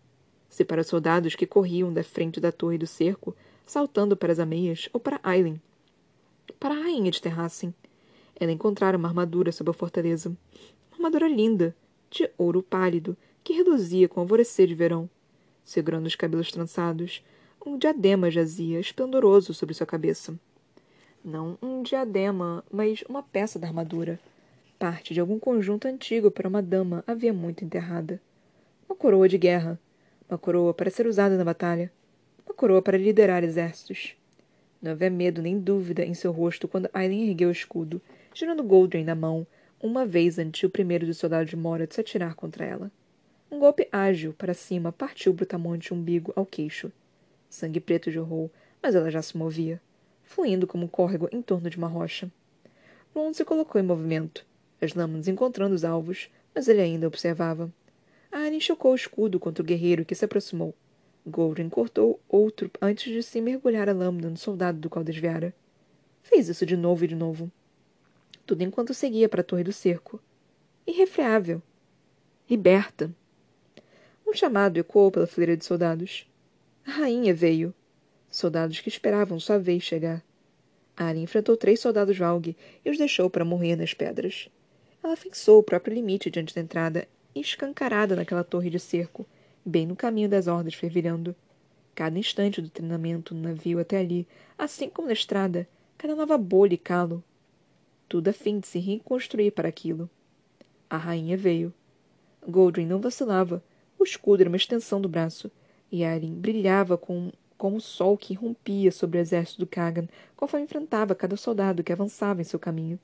S1: Se para os soldados que corriam da frente da torre do cerco, saltando para as ameias, ou para Aileen. Para a rainha de Terracem. Ela encontrara uma armadura sob a fortaleza. Uma armadura linda, de ouro pálido, que reluzia com o alvorecer de verão. Segurando os cabelos trançados, um diadema jazia esplendoroso sobre sua cabeça. Não um diadema, mas uma peça da armadura. Parte de algum conjunto antigo para uma dama havia muito enterrada. Uma coroa de guerra. Uma coroa para ser usada na batalha. Uma coroa para liderar exércitos. Não havia medo nem dúvida em seu rosto quando Aileen ergueu o escudo, girando Goldring na mão, uma vez antes o primeiro dos soldados de Morat se atirar contra ela. Um golpe ágil para cima partiu brutamonte o umbigo ao queixo. Sangue preto jorrou, mas ela já se movia fluindo como um córrego em torno de uma rocha. Ron se colocou em movimento, as lâminas encontrando os alvos, mas ele ainda observava. Arryn chocou o escudo contra o guerreiro que se aproximou. Golden cortou outro antes de se mergulhar a lâmina no soldado do qual desviara. Fez isso de novo e de novo. Tudo enquanto seguia para a torre do cerco. Irrefreável. Liberta. Um chamado ecoou pela fileira de soldados. A rainha veio soldados que esperavam sua vez chegar. Arya enfrentou três soldados Valg e os deixou para morrer nas pedras. Ela fixou o próprio limite diante da entrada, escancarada naquela torre de cerco, bem no caminho das hordas fervilhando. Cada instante do treinamento no navio até ali, assim como na estrada, cada nova bolha e calo. Tudo a fim de se reconstruir para aquilo. A rainha veio. Goldrin não vacilava. O escudo era uma extensão do braço, e Arryn brilhava com como o sol que rompia sobre o exército do Kagan, conforme enfrentava cada soldado que avançava em seu caminho.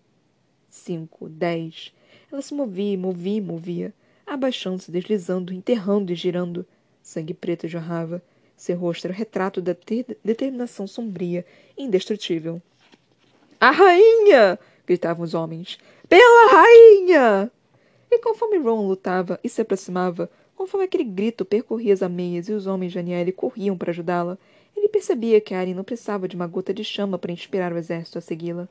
S1: Cinco, dez. Ela se movia, movia, movia, abaixando-se, deslizando, enterrando e girando. Sangue preto jorrava. Seu rosto era o retrato da determinação sombria indestrutível. A rainha! Gritavam os homens. Pela rainha! E conforme Ron lutava e se aproximava, Conforme aquele grito percorria as ameias e os homens de Aniele corriam para ajudá-la, ele percebia que Arya não precisava de uma gota de chama para inspirar o exército a segui-la.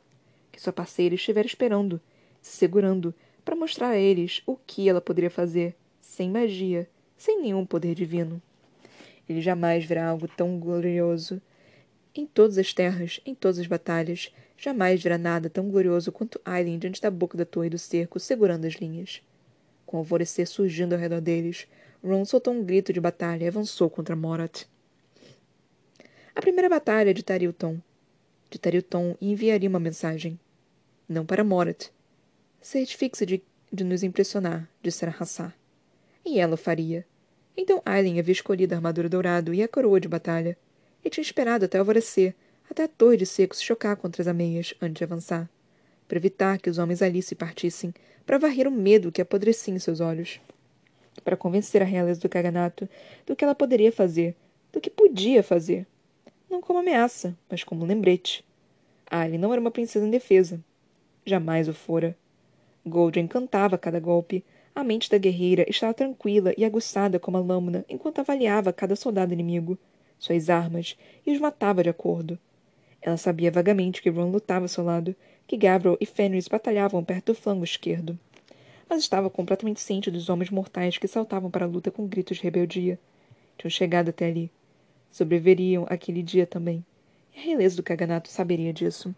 S1: Que sua parceira estivera esperando, se segurando, para mostrar a eles o que ela poderia fazer, sem magia, sem nenhum poder divino. Ele jamais verá algo tão glorioso. Em todas as terras, em todas as batalhas, jamais verá nada tão glorioso quanto Aileen diante da boca da torre do cerco, segurando as linhas. Com o alvorecer surgindo ao redor deles, Ron soltou um grito de batalha e avançou contra Morat. A primeira batalha ditaria o tom. Ditaria o tom e enviaria uma mensagem. Não para Morat. Certifique-se de, de nos impressionar, dissera Hassar. E ela o faria. Então Aileen havia escolhido a armadura dourada e a coroa de batalha. E tinha esperado até alvorecer, até a torre de seco se chocar contra as ameias, antes de avançar. Para evitar que os homens ali se partissem, para varrer o medo que apodrecia em seus olhos, para convencer a realeza do caganato do que ela poderia fazer, do que podia fazer. Não como ameaça, mas como lembrete. Ali não era uma princesa indefesa. Jamais o fora. Goldring cantava cada golpe. A mente da guerreira estava tranquila e aguçada como a lâmina enquanto avaliava cada soldado inimigo, suas armas, e os matava de acordo. Ela sabia vagamente que Ron lutava ao seu lado, que Gabriel e Fenris batalhavam perto do flanco esquerdo. Mas estava completamente ciente dos homens mortais que saltavam para a luta com gritos de rebeldia. Tinham chegado até ali. Sobreviveriam aquele dia também. E a realeza do Caganato saberia disso.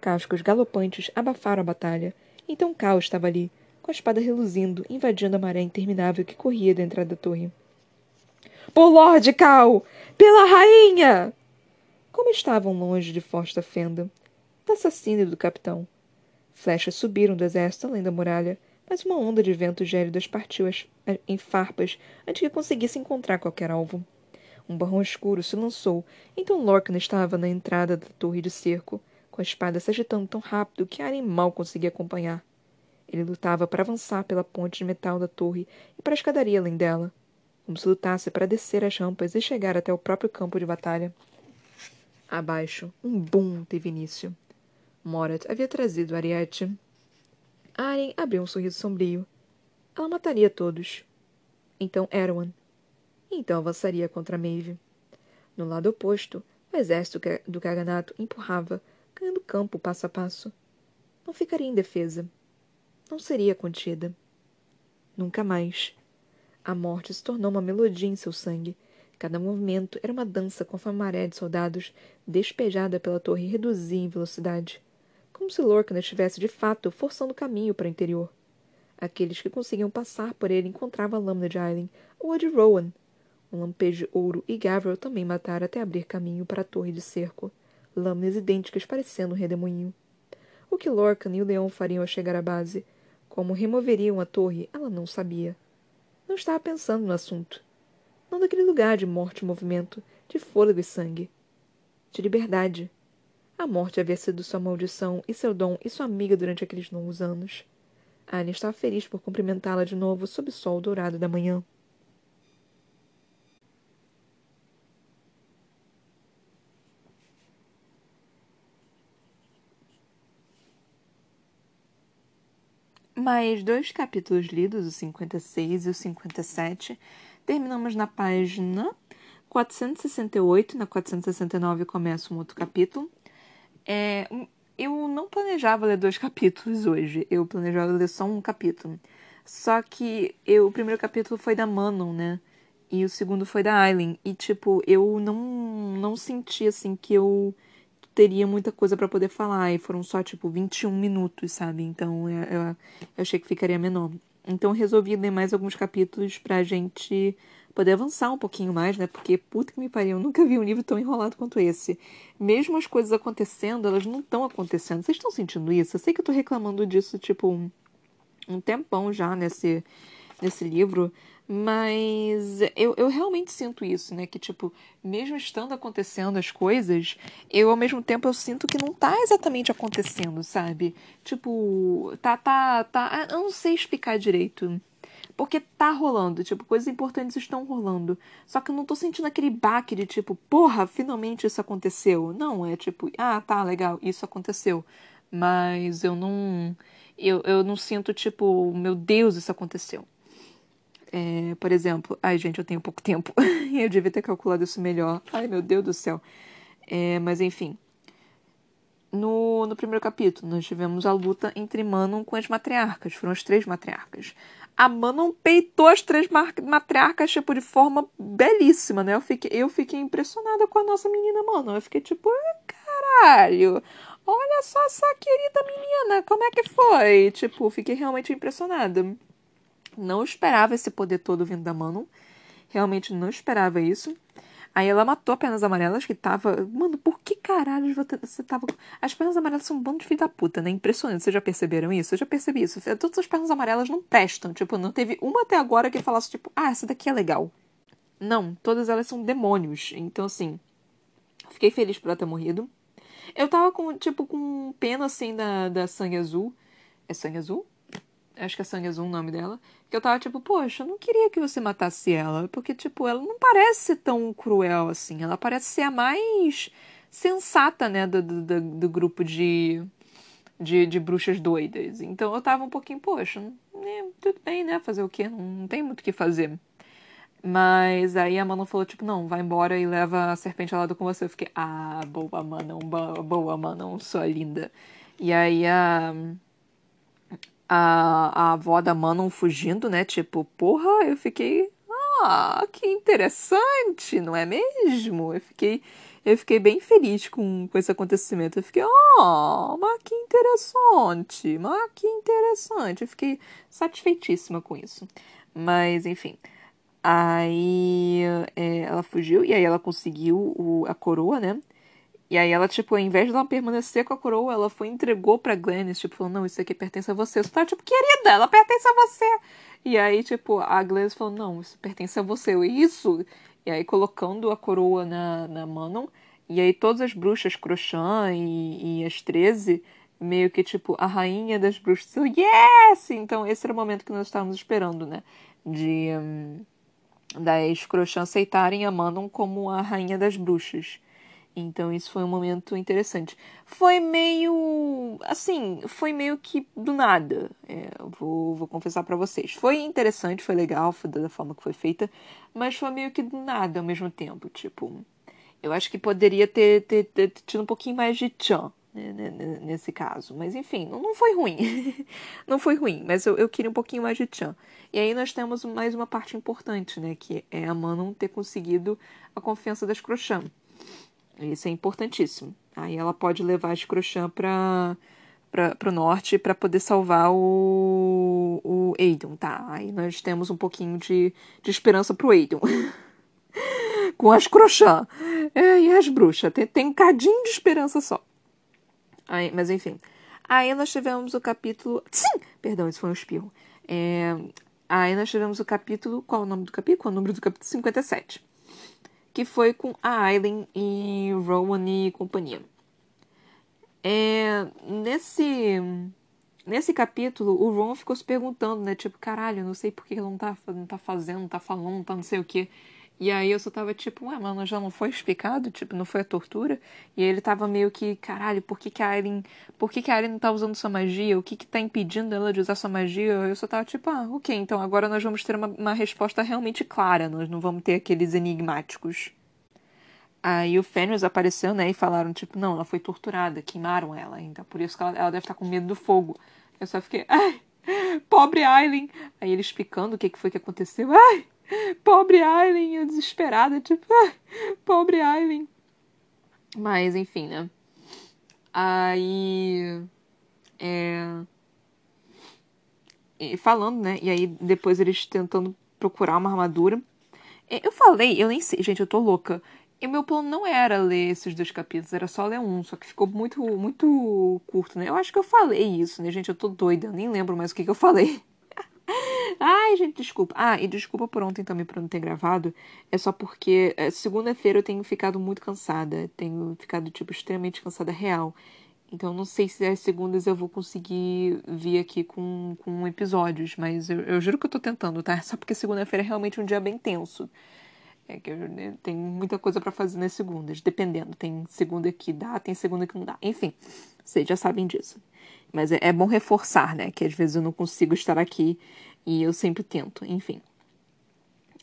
S1: Cascos galopantes abafaram a batalha. Então Cal estava ali, com a espada reluzindo, invadindo a maré interminável que corria da entrada da torre. Por Lorde Cal! Pela rainha! Como estavam longe de Forte Fenda, da assassina e do capitão. Flechas subiram do exército além da muralha, mas uma onda de vento gélido as partiu em farpas antes que conseguisse encontrar qualquer alvo. Um barrão escuro se lançou, então Lorcan estava na entrada da torre de cerco, com a espada se agitando tão rápido que Aren mal conseguia acompanhar. Ele lutava para avançar pela ponte de metal da torre e para a escadaria além dela, como se lutasse para descer as rampas e chegar até o próprio campo de batalha. Abaixo, um boom teve início. Morat havia trazido Ariete. Aren abriu um sorriso sombrio. Ela mataria todos. Então Erwan. Então avançaria contra Maeve. No lado oposto, o exército do Kaganato empurrava, ganhando campo passo a passo. Não ficaria indefesa. Não seria contida. Nunca mais. A morte se tornou uma melodia em seu sangue. Cada movimento era uma dança com a maré de soldados despejada pela torre reduzia em velocidade. Como se Lorcan estivesse, de fato, forçando o caminho para o interior. Aqueles que conseguiam passar por ele encontravam a lâmina de Aileen ou a de Rowan. Um lampejo de ouro e Gavril também mataram até abrir caminho para a torre de cerco, lâminas idênticas parecendo um redemoinho. O que Lorcan e o leão fariam ao chegar à base, como removeriam a torre, ela não sabia. Não estava pensando no assunto. Não daquele lugar de morte e movimento, de fôlego e sangue. De liberdade. A morte havia sido sua maldição e seu dom e sua amiga durante aqueles longos anos. Anne estava feliz por cumprimentá-la de novo sob o sol dourado da manhã. Mais dois capítulos lidos, o 56 e o 57. Terminamos na página 468. Na 469 começa um outro capítulo. É, eu não planejava ler dois capítulos hoje. Eu planejava ler só um capítulo. Só que eu, o primeiro capítulo foi da Manon, né? E o segundo foi da Aileen. E, tipo, eu não, não senti, assim, que eu teria muita coisa para poder falar, e foram só, tipo, 21 minutos, sabe? Então eu, eu, eu achei que ficaria menor. Então resolvi ler mais alguns capítulos pra gente poder avançar um pouquinho mais, né? Porque, puta que me pariu, eu nunca vi um livro tão enrolado quanto esse. Mesmo as coisas acontecendo, elas não estão acontecendo. Vocês estão sentindo isso? Eu sei que eu tô reclamando disso, tipo, um, tempão já nesse, nesse livro, mas eu, eu realmente sinto isso, né? Que, tipo, mesmo estando acontecendo as coisas, eu ao mesmo tempo eu sinto que não tá exatamente acontecendo, sabe? Tipo, tá, tá, tá. Eu não sei explicar direito. Porque tá rolando, tipo, coisas importantes estão rolando. Só que eu não tô sentindo aquele baque de tipo, porra, finalmente isso aconteceu. Não, é tipo, ah, tá, legal, isso aconteceu. Mas eu não. Eu, eu não sinto, tipo, meu Deus, isso aconteceu. É, por exemplo, ai gente, eu tenho pouco tempo, eu devia ter calculado isso melhor. Ai meu Deus do céu. É, mas enfim. No, no primeiro capítulo, nós tivemos a luta entre Manon com as matriarcas. Foram as três matriarcas. A Manon peitou as três matriarcas, tipo, de forma belíssima, né? Eu fiquei, eu fiquei impressionada com a nossa menina Manon. Eu fiquei tipo, caralho, olha só essa querida menina, como é que foi? Tipo, fiquei realmente impressionada. Não esperava esse poder todo vindo da Manon. Realmente não esperava isso. Aí ela matou as pernas amarelas que tava. Mano, por que caralho você tava. As pernas amarelas são um bando de filho da puta, né? Impressionante. Vocês já perceberam isso? Eu já percebi isso. Todas as pernas amarelas não prestam. Tipo, não teve uma até agora que falasse, tipo, ah, essa daqui é legal. Não, todas elas são demônios. Então, assim. Fiquei feliz por ela ter morrido. Eu tava com, tipo, com pena, assim, da, da sangue azul. É sangue azul? Acho que é sangue azul o nome dela. Que eu tava tipo, poxa, eu não queria que você matasse ela. Porque, tipo, ela não parece ser tão cruel assim. Ela parece ser a mais sensata, né, do, do, do grupo de, de, de, bruxas doidas. Então eu tava um pouquinho, poxa, né, tudo bem, né? Fazer o quê? Não, não tem muito o que fazer. Mas aí a Manon falou, tipo, não, vai embora e leva a serpente ao lado com você. Eu fiquei, ah, boa Manon, boa, boa Manon, sua linda. E aí a a, a avó da Manon fugindo, né? Tipo, porra, eu fiquei. Ah, que interessante, não é mesmo? Eu fiquei, eu fiquei bem feliz com, com esse acontecimento. Eu fiquei, ah, mas que interessante, mas que interessante. Eu fiquei satisfeitíssima com isso. Mas, enfim. Aí é, ela fugiu e aí ela conseguiu o, a coroa, né? E aí ela, tipo, ao invés de ela permanecer com a coroa, ela foi entregou pra Glennis, tipo, falou, não, isso aqui pertence a você. Você tá, tipo, querida, ela pertence a você. E aí, tipo, a Glennis falou, não, isso pertence a você. Eu, isso! E aí, colocando a coroa na, na Manon, e aí todas as bruxas, Crochan e, e as 13, meio que, tipo, a rainha das bruxas, yes! Então, esse era o momento que nós estávamos esperando, né? De... Um, das Crochan aceitarem a Manon como a rainha das bruxas. Então isso foi um momento interessante. Foi meio. Assim, foi meio que do nada. É, vou, vou confessar para vocês. Foi interessante, foi legal, foi da forma que foi feita, mas foi meio que do nada ao mesmo tempo. Tipo, eu acho que poderia ter, ter, ter tido um pouquinho mais de tchan. nesse caso. Mas enfim, não, foi ruim. não foi ruim, mas eu, eu, queria um pouquinho mais de Chan. E aí nós temos mais uma parte importante, né? Que é a Manon ter conseguido a confiança das Crochan. Isso é importantíssimo. Aí ela pode levar as Crochan para para o norte para poder salvar o, o tá? Aí nós temos um pouquinho de, de esperança pro Aiden. Com as Crochan é, e as bruxas. Tem, tem um cadinho de esperança só. Aí, mas enfim. Aí nós tivemos o capítulo. Sim! Perdão, isso foi um espirro. É... Aí nós tivemos o capítulo. Qual é o nome do capítulo? Qual é o número do capítulo? 57. Que foi com a Aileen e Rowan e companhia. É... Nesse. Nesse capítulo, o Ron ficou se perguntando, né? Tipo, caralho, não sei por que ele não tá, não tá fazendo, não tá falando, tá não sei o que. E aí eu só tava tipo, ué, mano, já não foi explicado? Tipo, não foi a tortura? E ele tava meio que, caralho, por que, que a Aileen. Por que, que a Aileen não tá usando sua magia? O que que tá impedindo ela de usar sua magia? Eu só tava tipo, ah, ok, então agora nós vamos ter uma, uma resposta realmente clara, nós não vamos ter aqueles enigmáticos. Aí o Fenris apareceu, né, e falaram, tipo, não, ela foi torturada, queimaram ela, então por isso que ela, ela deve estar com medo do fogo. Eu só fiquei, ai, pobre Aileen. Aí ele explicando o que, que foi que aconteceu, ai Pobre Aileen, eu desesperada, tipo, pobre Aileen. Mas, enfim, né? Aí. É. E falando, né? E aí depois eles tentando procurar uma armadura. Eu falei, eu nem sei, gente, eu tô louca. E meu plano não era ler esses dois capítulos, era só ler um, só que ficou muito, muito curto, né? Eu acho que eu falei isso, né, gente? Eu tô doida, eu nem lembro mais o que, que eu falei. Ai, gente, desculpa. Ah, e desculpa por ontem também por não ter gravado. É só porque é, segunda-feira eu tenho ficado muito cansada. Tenho ficado, tipo, extremamente cansada real. Então não sei se as segundas eu vou conseguir vir aqui com, com episódios, mas eu, eu juro que eu tô tentando, tá? Só porque segunda-feira é realmente um dia bem tenso. É que eu né, tenho muita coisa para fazer nas segundas, dependendo. Tem segunda que dá, tem segunda que não dá. Enfim, vocês já sabem disso. Mas é, é bom reforçar, né? Que às vezes eu não consigo estar aqui e eu sempre tento, enfim.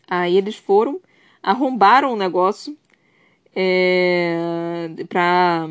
S1: Aí eles foram, arrombaram o negócio é, pra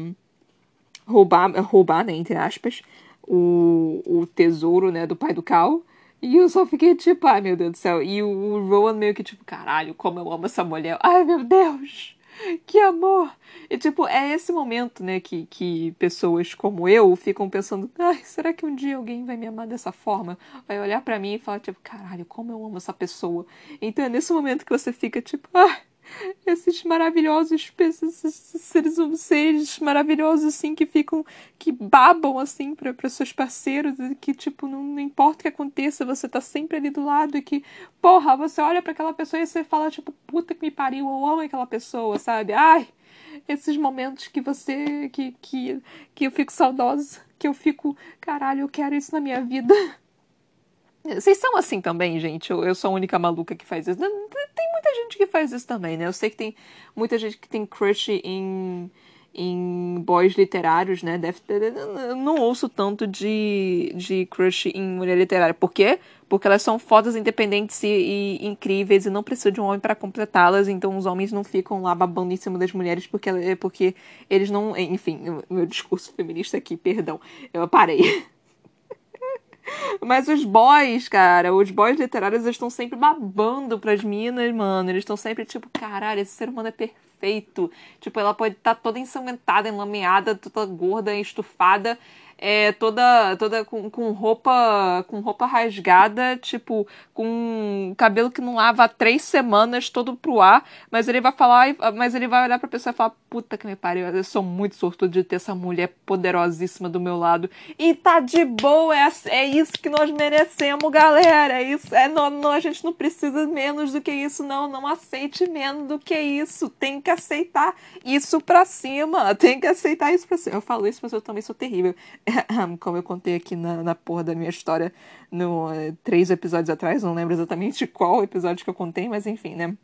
S1: roubar, roubar, né, entre aspas, o, o tesouro, né, do pai do Cal. E eu só fiquei tipo, ai meu Deus do céu. E o, o Rowan meio que tipo, caralho, como eu amo essa mulher. Ai meu Deus! que amor! E, tipo, é esse momento, né, que, que pessoas como eu ficam pensando, ai, será que um dia alguém vai me amar dessa forma? Vai olhar para mim e falar, tipo, caralho, como eu amo essa pessoa. Então é nesse momento que você fica, tipo, ai, esses maravilhosos esses seres, seres maravilhosos assim que ficam que babam assim para seus parceiros que tipo não, não, importa o que aconteça você tá sempre ali do lado e que porra você olha para aquela pessoa e você fala tipo puta que me pariu eu amo aquela pessoa sabe? Ai esses momentos que você que que que eu fico saudosa que eu fico caralho eu quero isso na minha vida vocês são assim também, gente? Eu, eu sou a única maluca que faz isso. Tem muita gente que faz isso também, né? Eu sei que tem muita gente que tem crush em, em boys literários, né? Deve eu não ouço tanto de, de crush em mulher literária. Por quê? Porque elas são fodas, independentes e, e incríveis e não precisam de um homem para completá-las. Então os homens não ficam lá babando em cima das mulheres porque, porque eles não. Enfim, meu discurso feminista aqui, perdão. Eu parei. Mas os boys, cara, os boys literários estão sempre babando pras minas, mano. Eles estão sempre tipo, caralho, esse ser humano é perfeito. Tipo, ela pode estar tá toda ensanguentada, enlameada, toda gorda, estufada é, toda toda com, com roupa com roupa rasgada, tipo, com cabelo que não lava há três semanas, todo pro ar, mas ele vai falar, mas ele vai olhar pra pessoa e falar, puta que me pariu, eu sou muito sortudo de ter essa mulher poderosíssima do meu lado. E tá de boa, é, é isso que nós merecemos, galera. É isso, é, não, não, a gente não precisa menos do que isso, não. Não aceite menos do que isso. Tem que aceitar isso pra cima. Tem que aceitar isso pra cima. Eu falo isso, mas eu também sou terrível. como eu contei aqui na, na porra da minha história no uh, três episódios atrás, não lembro exatamente qual episódio que eu contei, mas enfim, né?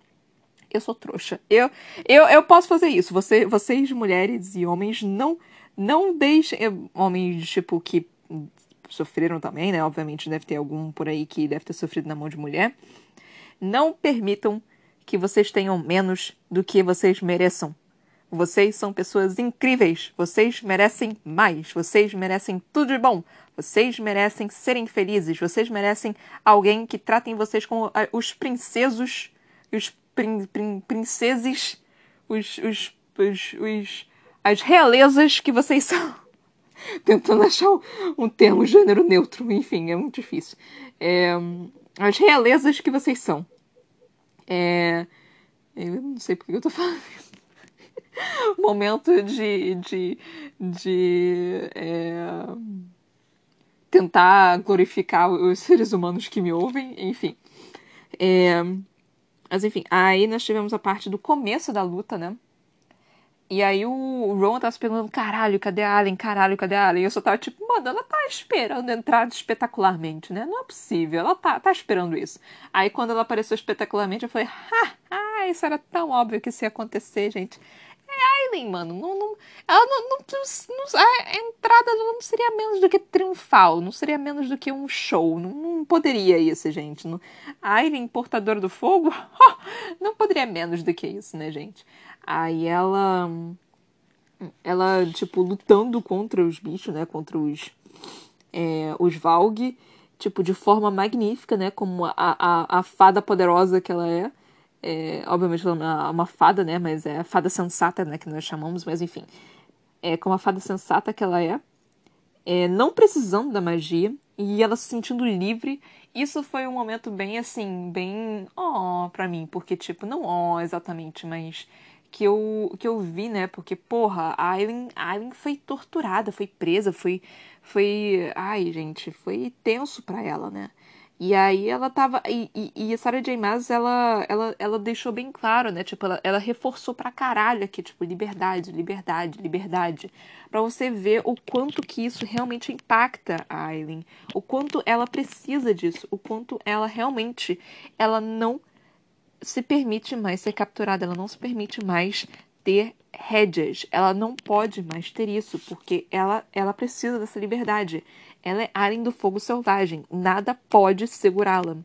S1: Eu sou trouxa. Eu, eu, eu posso fazer isso. Você, vocês, mulheres e homens, não, não deixem. Homens, tipo, que sofreram também, né? Obviamente deve ter algum por aí que deve ter sofrido na mão de mulher. Não permitam que vocês tenham menos do que vocês mereçam. Vocês são pessoas incríveis. Vocês merecem mais. Vocês merecem tudo de bom. Vocês merecem serem felizes. Vocês merecem alguém que tratem vocês como os princesos, os prin, prin, princeses, os, os, os, os, as realezas que vocês são. Tentando achar um termo gênero neutro. Enfim, é muito difícil. É, as realezas que vocês são. É, eu não sei porque eu tô falando isso. Momento de. de. de. É, tentar glorificar os seres humanos que me ouvem, enfim. É, mas enfim, aí nós tivemos a parte do começo da luta, né? E aí o Ron tava se perguntando, caralho, cadê a Alien? Caralho, cadê a Alien? E eu só tava tipo, mano, ela tá esperando entrar espetacularmente, né? Não é possível, ela tá, tá esperando isso. Aí quando ela apareceu espetacularmente, eu falei, ha, ah, isso era tão óbvio que isso ia acontecer, gente. É Aileen, mano. Não, não, ela não, não, não, A entrada não seria menos do que triunfal, não seria menos do que um show. Não, não poderia isso, gente. Não, a Aileen, portadora do fogo, não poderia menos do que isso, né, gente? Aí ela. Ela, tipo, lutando contra os bichos, né? Contra os. É, os Valg, tipo, de forma magnífica, né? Como a, a, a fada poderosa que ela é. É obviamente ela é uma, uma fada, né? Mas é a fada sensata, né? Que nós chamamos, mas enfim. É como a fada sensata que ela é. é não precisando da magia. E ela se sentindo livre. Isso foi um momento bem, assim, bem... Ó, oh, pra mim. Porque, tipo, não ó oh, exatamente, mas que eu, que eu vi, né? Porque, porra, a Aileen, a Aileen foi torturada, foi presa, foi. Foi. Ai, gente, foi tenso pra ela, né? E aí ela tava. E, e, e a Sarah J. Maas, ela, ela, ela deixou bem claro, né? Tipo, ela, ela reforçou pra caralho aqui, tipo, liberdade, liberdade, liberdade. para você ver o quanto que isso realmente impacta a Aileen. O quanto ela precisa disso. O quanto ela realmente. Ela não se permite mais ser capturada, ela não se permite mais ter rédeas, ela não pode mais ter isso, porque ela, ela precisa dessa liberdade. Ela é além do fogo selvagem, nada pode segurá-la.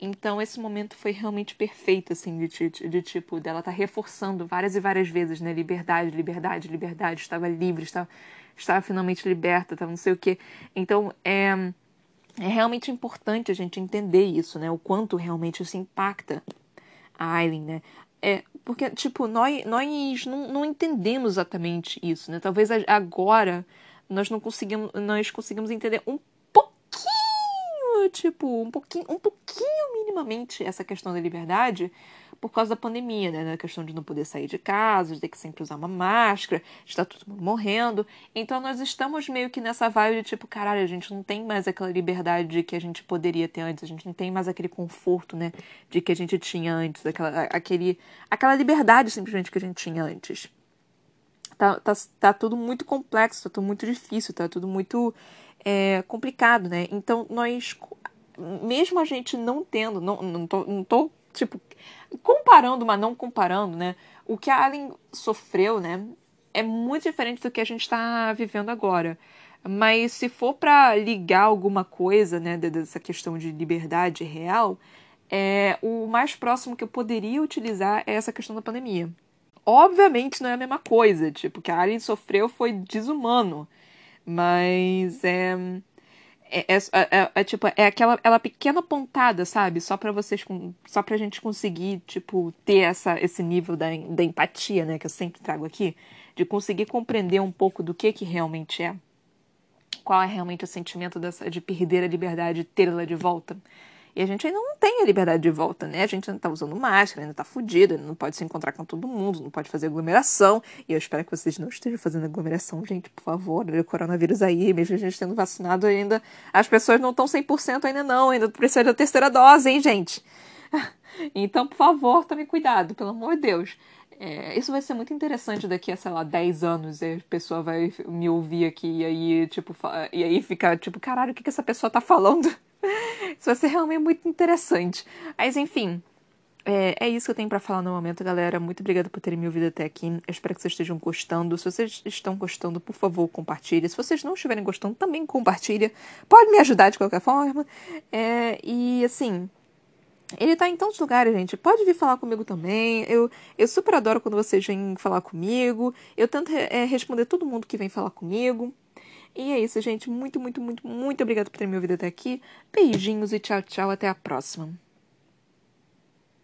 S1: Então esse momento foi realmente perfeito, assim, de, de, de tipo, dela tá reforçando várias e várias vezes, né? Liberdade, liberdade, liberdade, estava livre, estava, estava finalmente liberta, estava não sei o quê. Então é, é realmente importante a gente entender isso, né? O quanto realmente isso impacta a Aileen, né? É, porque, tipo, nós, nós não, não entendemos exatamente isso, né? Talvez agora nós não conseguimos, nós conseguimos entender um pouquinho, tipo, um pouquinho, um pouquinho minimamente essa questão da liberdade, por causa da pandemia, né? Na questão de não poder sair de casa, de ter que sempre usar uma máscara, está todo mundo morrendo. Então nós estamos meio que nessa vibe de tipo, caralho, a gente não tem mais aquela liberdade que a gente poderia ter antes, a gente não tem mais aquele conforto, né? De que a gente tinha antes, aquela, aquele, aquela liberdade simplesmente que a gente tinha antes. Tá, tá, tá tudo muito complexo, tá tudo muito difícil, tá tudo muito é, complicado, né? Então nós, mesmo a gente não tendo, não, não, tô, não tô tipo, comparando, mas não comparando, né? O que a Alien sofreu, né? É muito diferente do que a gente está vivendo agora. Mas se for para ligar alguma coisa, né, dessa questão de liberdade real, é, o mais próximo que eu poderia utilizar é essa questão da pandemia. Obviamente não é a mesma coisa, tipo, que a Alien sofreu foi desumano, mas é, é, é, é, é, tipo, é aquela, aquela pequena pontada, sabe? Só para vocês, só pra gente conseguir, tipo, ter essa, esse nível da, da empatia, né? Que eu sempre trago aqui. De conseguir compreender um pouco do que que realmente é. Qual é realmente o sentimento dessa, de perder a liberdade, de tê-la de volta. E a gente ainda não tem a liberdade de volta, né? A gente ainda tá usando máscara, ainda tá fudido, ainda não pode se encontrar com todo mundo, não pode fazer aglomeração. E eu espero que vocês não estejam fazendo aglomeração, gente, por favor. Olha o coronavírus aí, mesmo a gente tendo vacinado ainda, as pessoas não estão 100% ainda não, ainda precisa da terceira dose, hein, gente? Então, por favor, tome cuidado, pelo amor de Deus. É, isso vai ser muito interessante daqui a, sei lá, 10 anos. E a pessoa vai me ouvir aqui e aí, tipo, e aí fica tipo, caralho, o que, que essa pessoa tá falando? Isso vai ser realmente muito interessante. Mas enfim, é, é isso que eu tenho para falar no momento, galera. Muito obrigada por terem me ouvido até aqui. Eu espero que vocês estejam gostando. Se vocês estão gostando, por favor, compartilhe. Se vocês não estiverem gostando, também compartilha. Pode me ajudar de qualquer forma. É, e assim, Ele tá em tantos lugares, gente. Pode vir falar comigo também. Eu, eu super adoro quando vocês vêm falar comigo. Eu tento é, responder todo mundo que vem falar comigo. E é isso, gente. Muito, muito, muito, muito obrigada por ter me ouvido até aqui. Beijinhos e tchau, tchau. Até a próxima.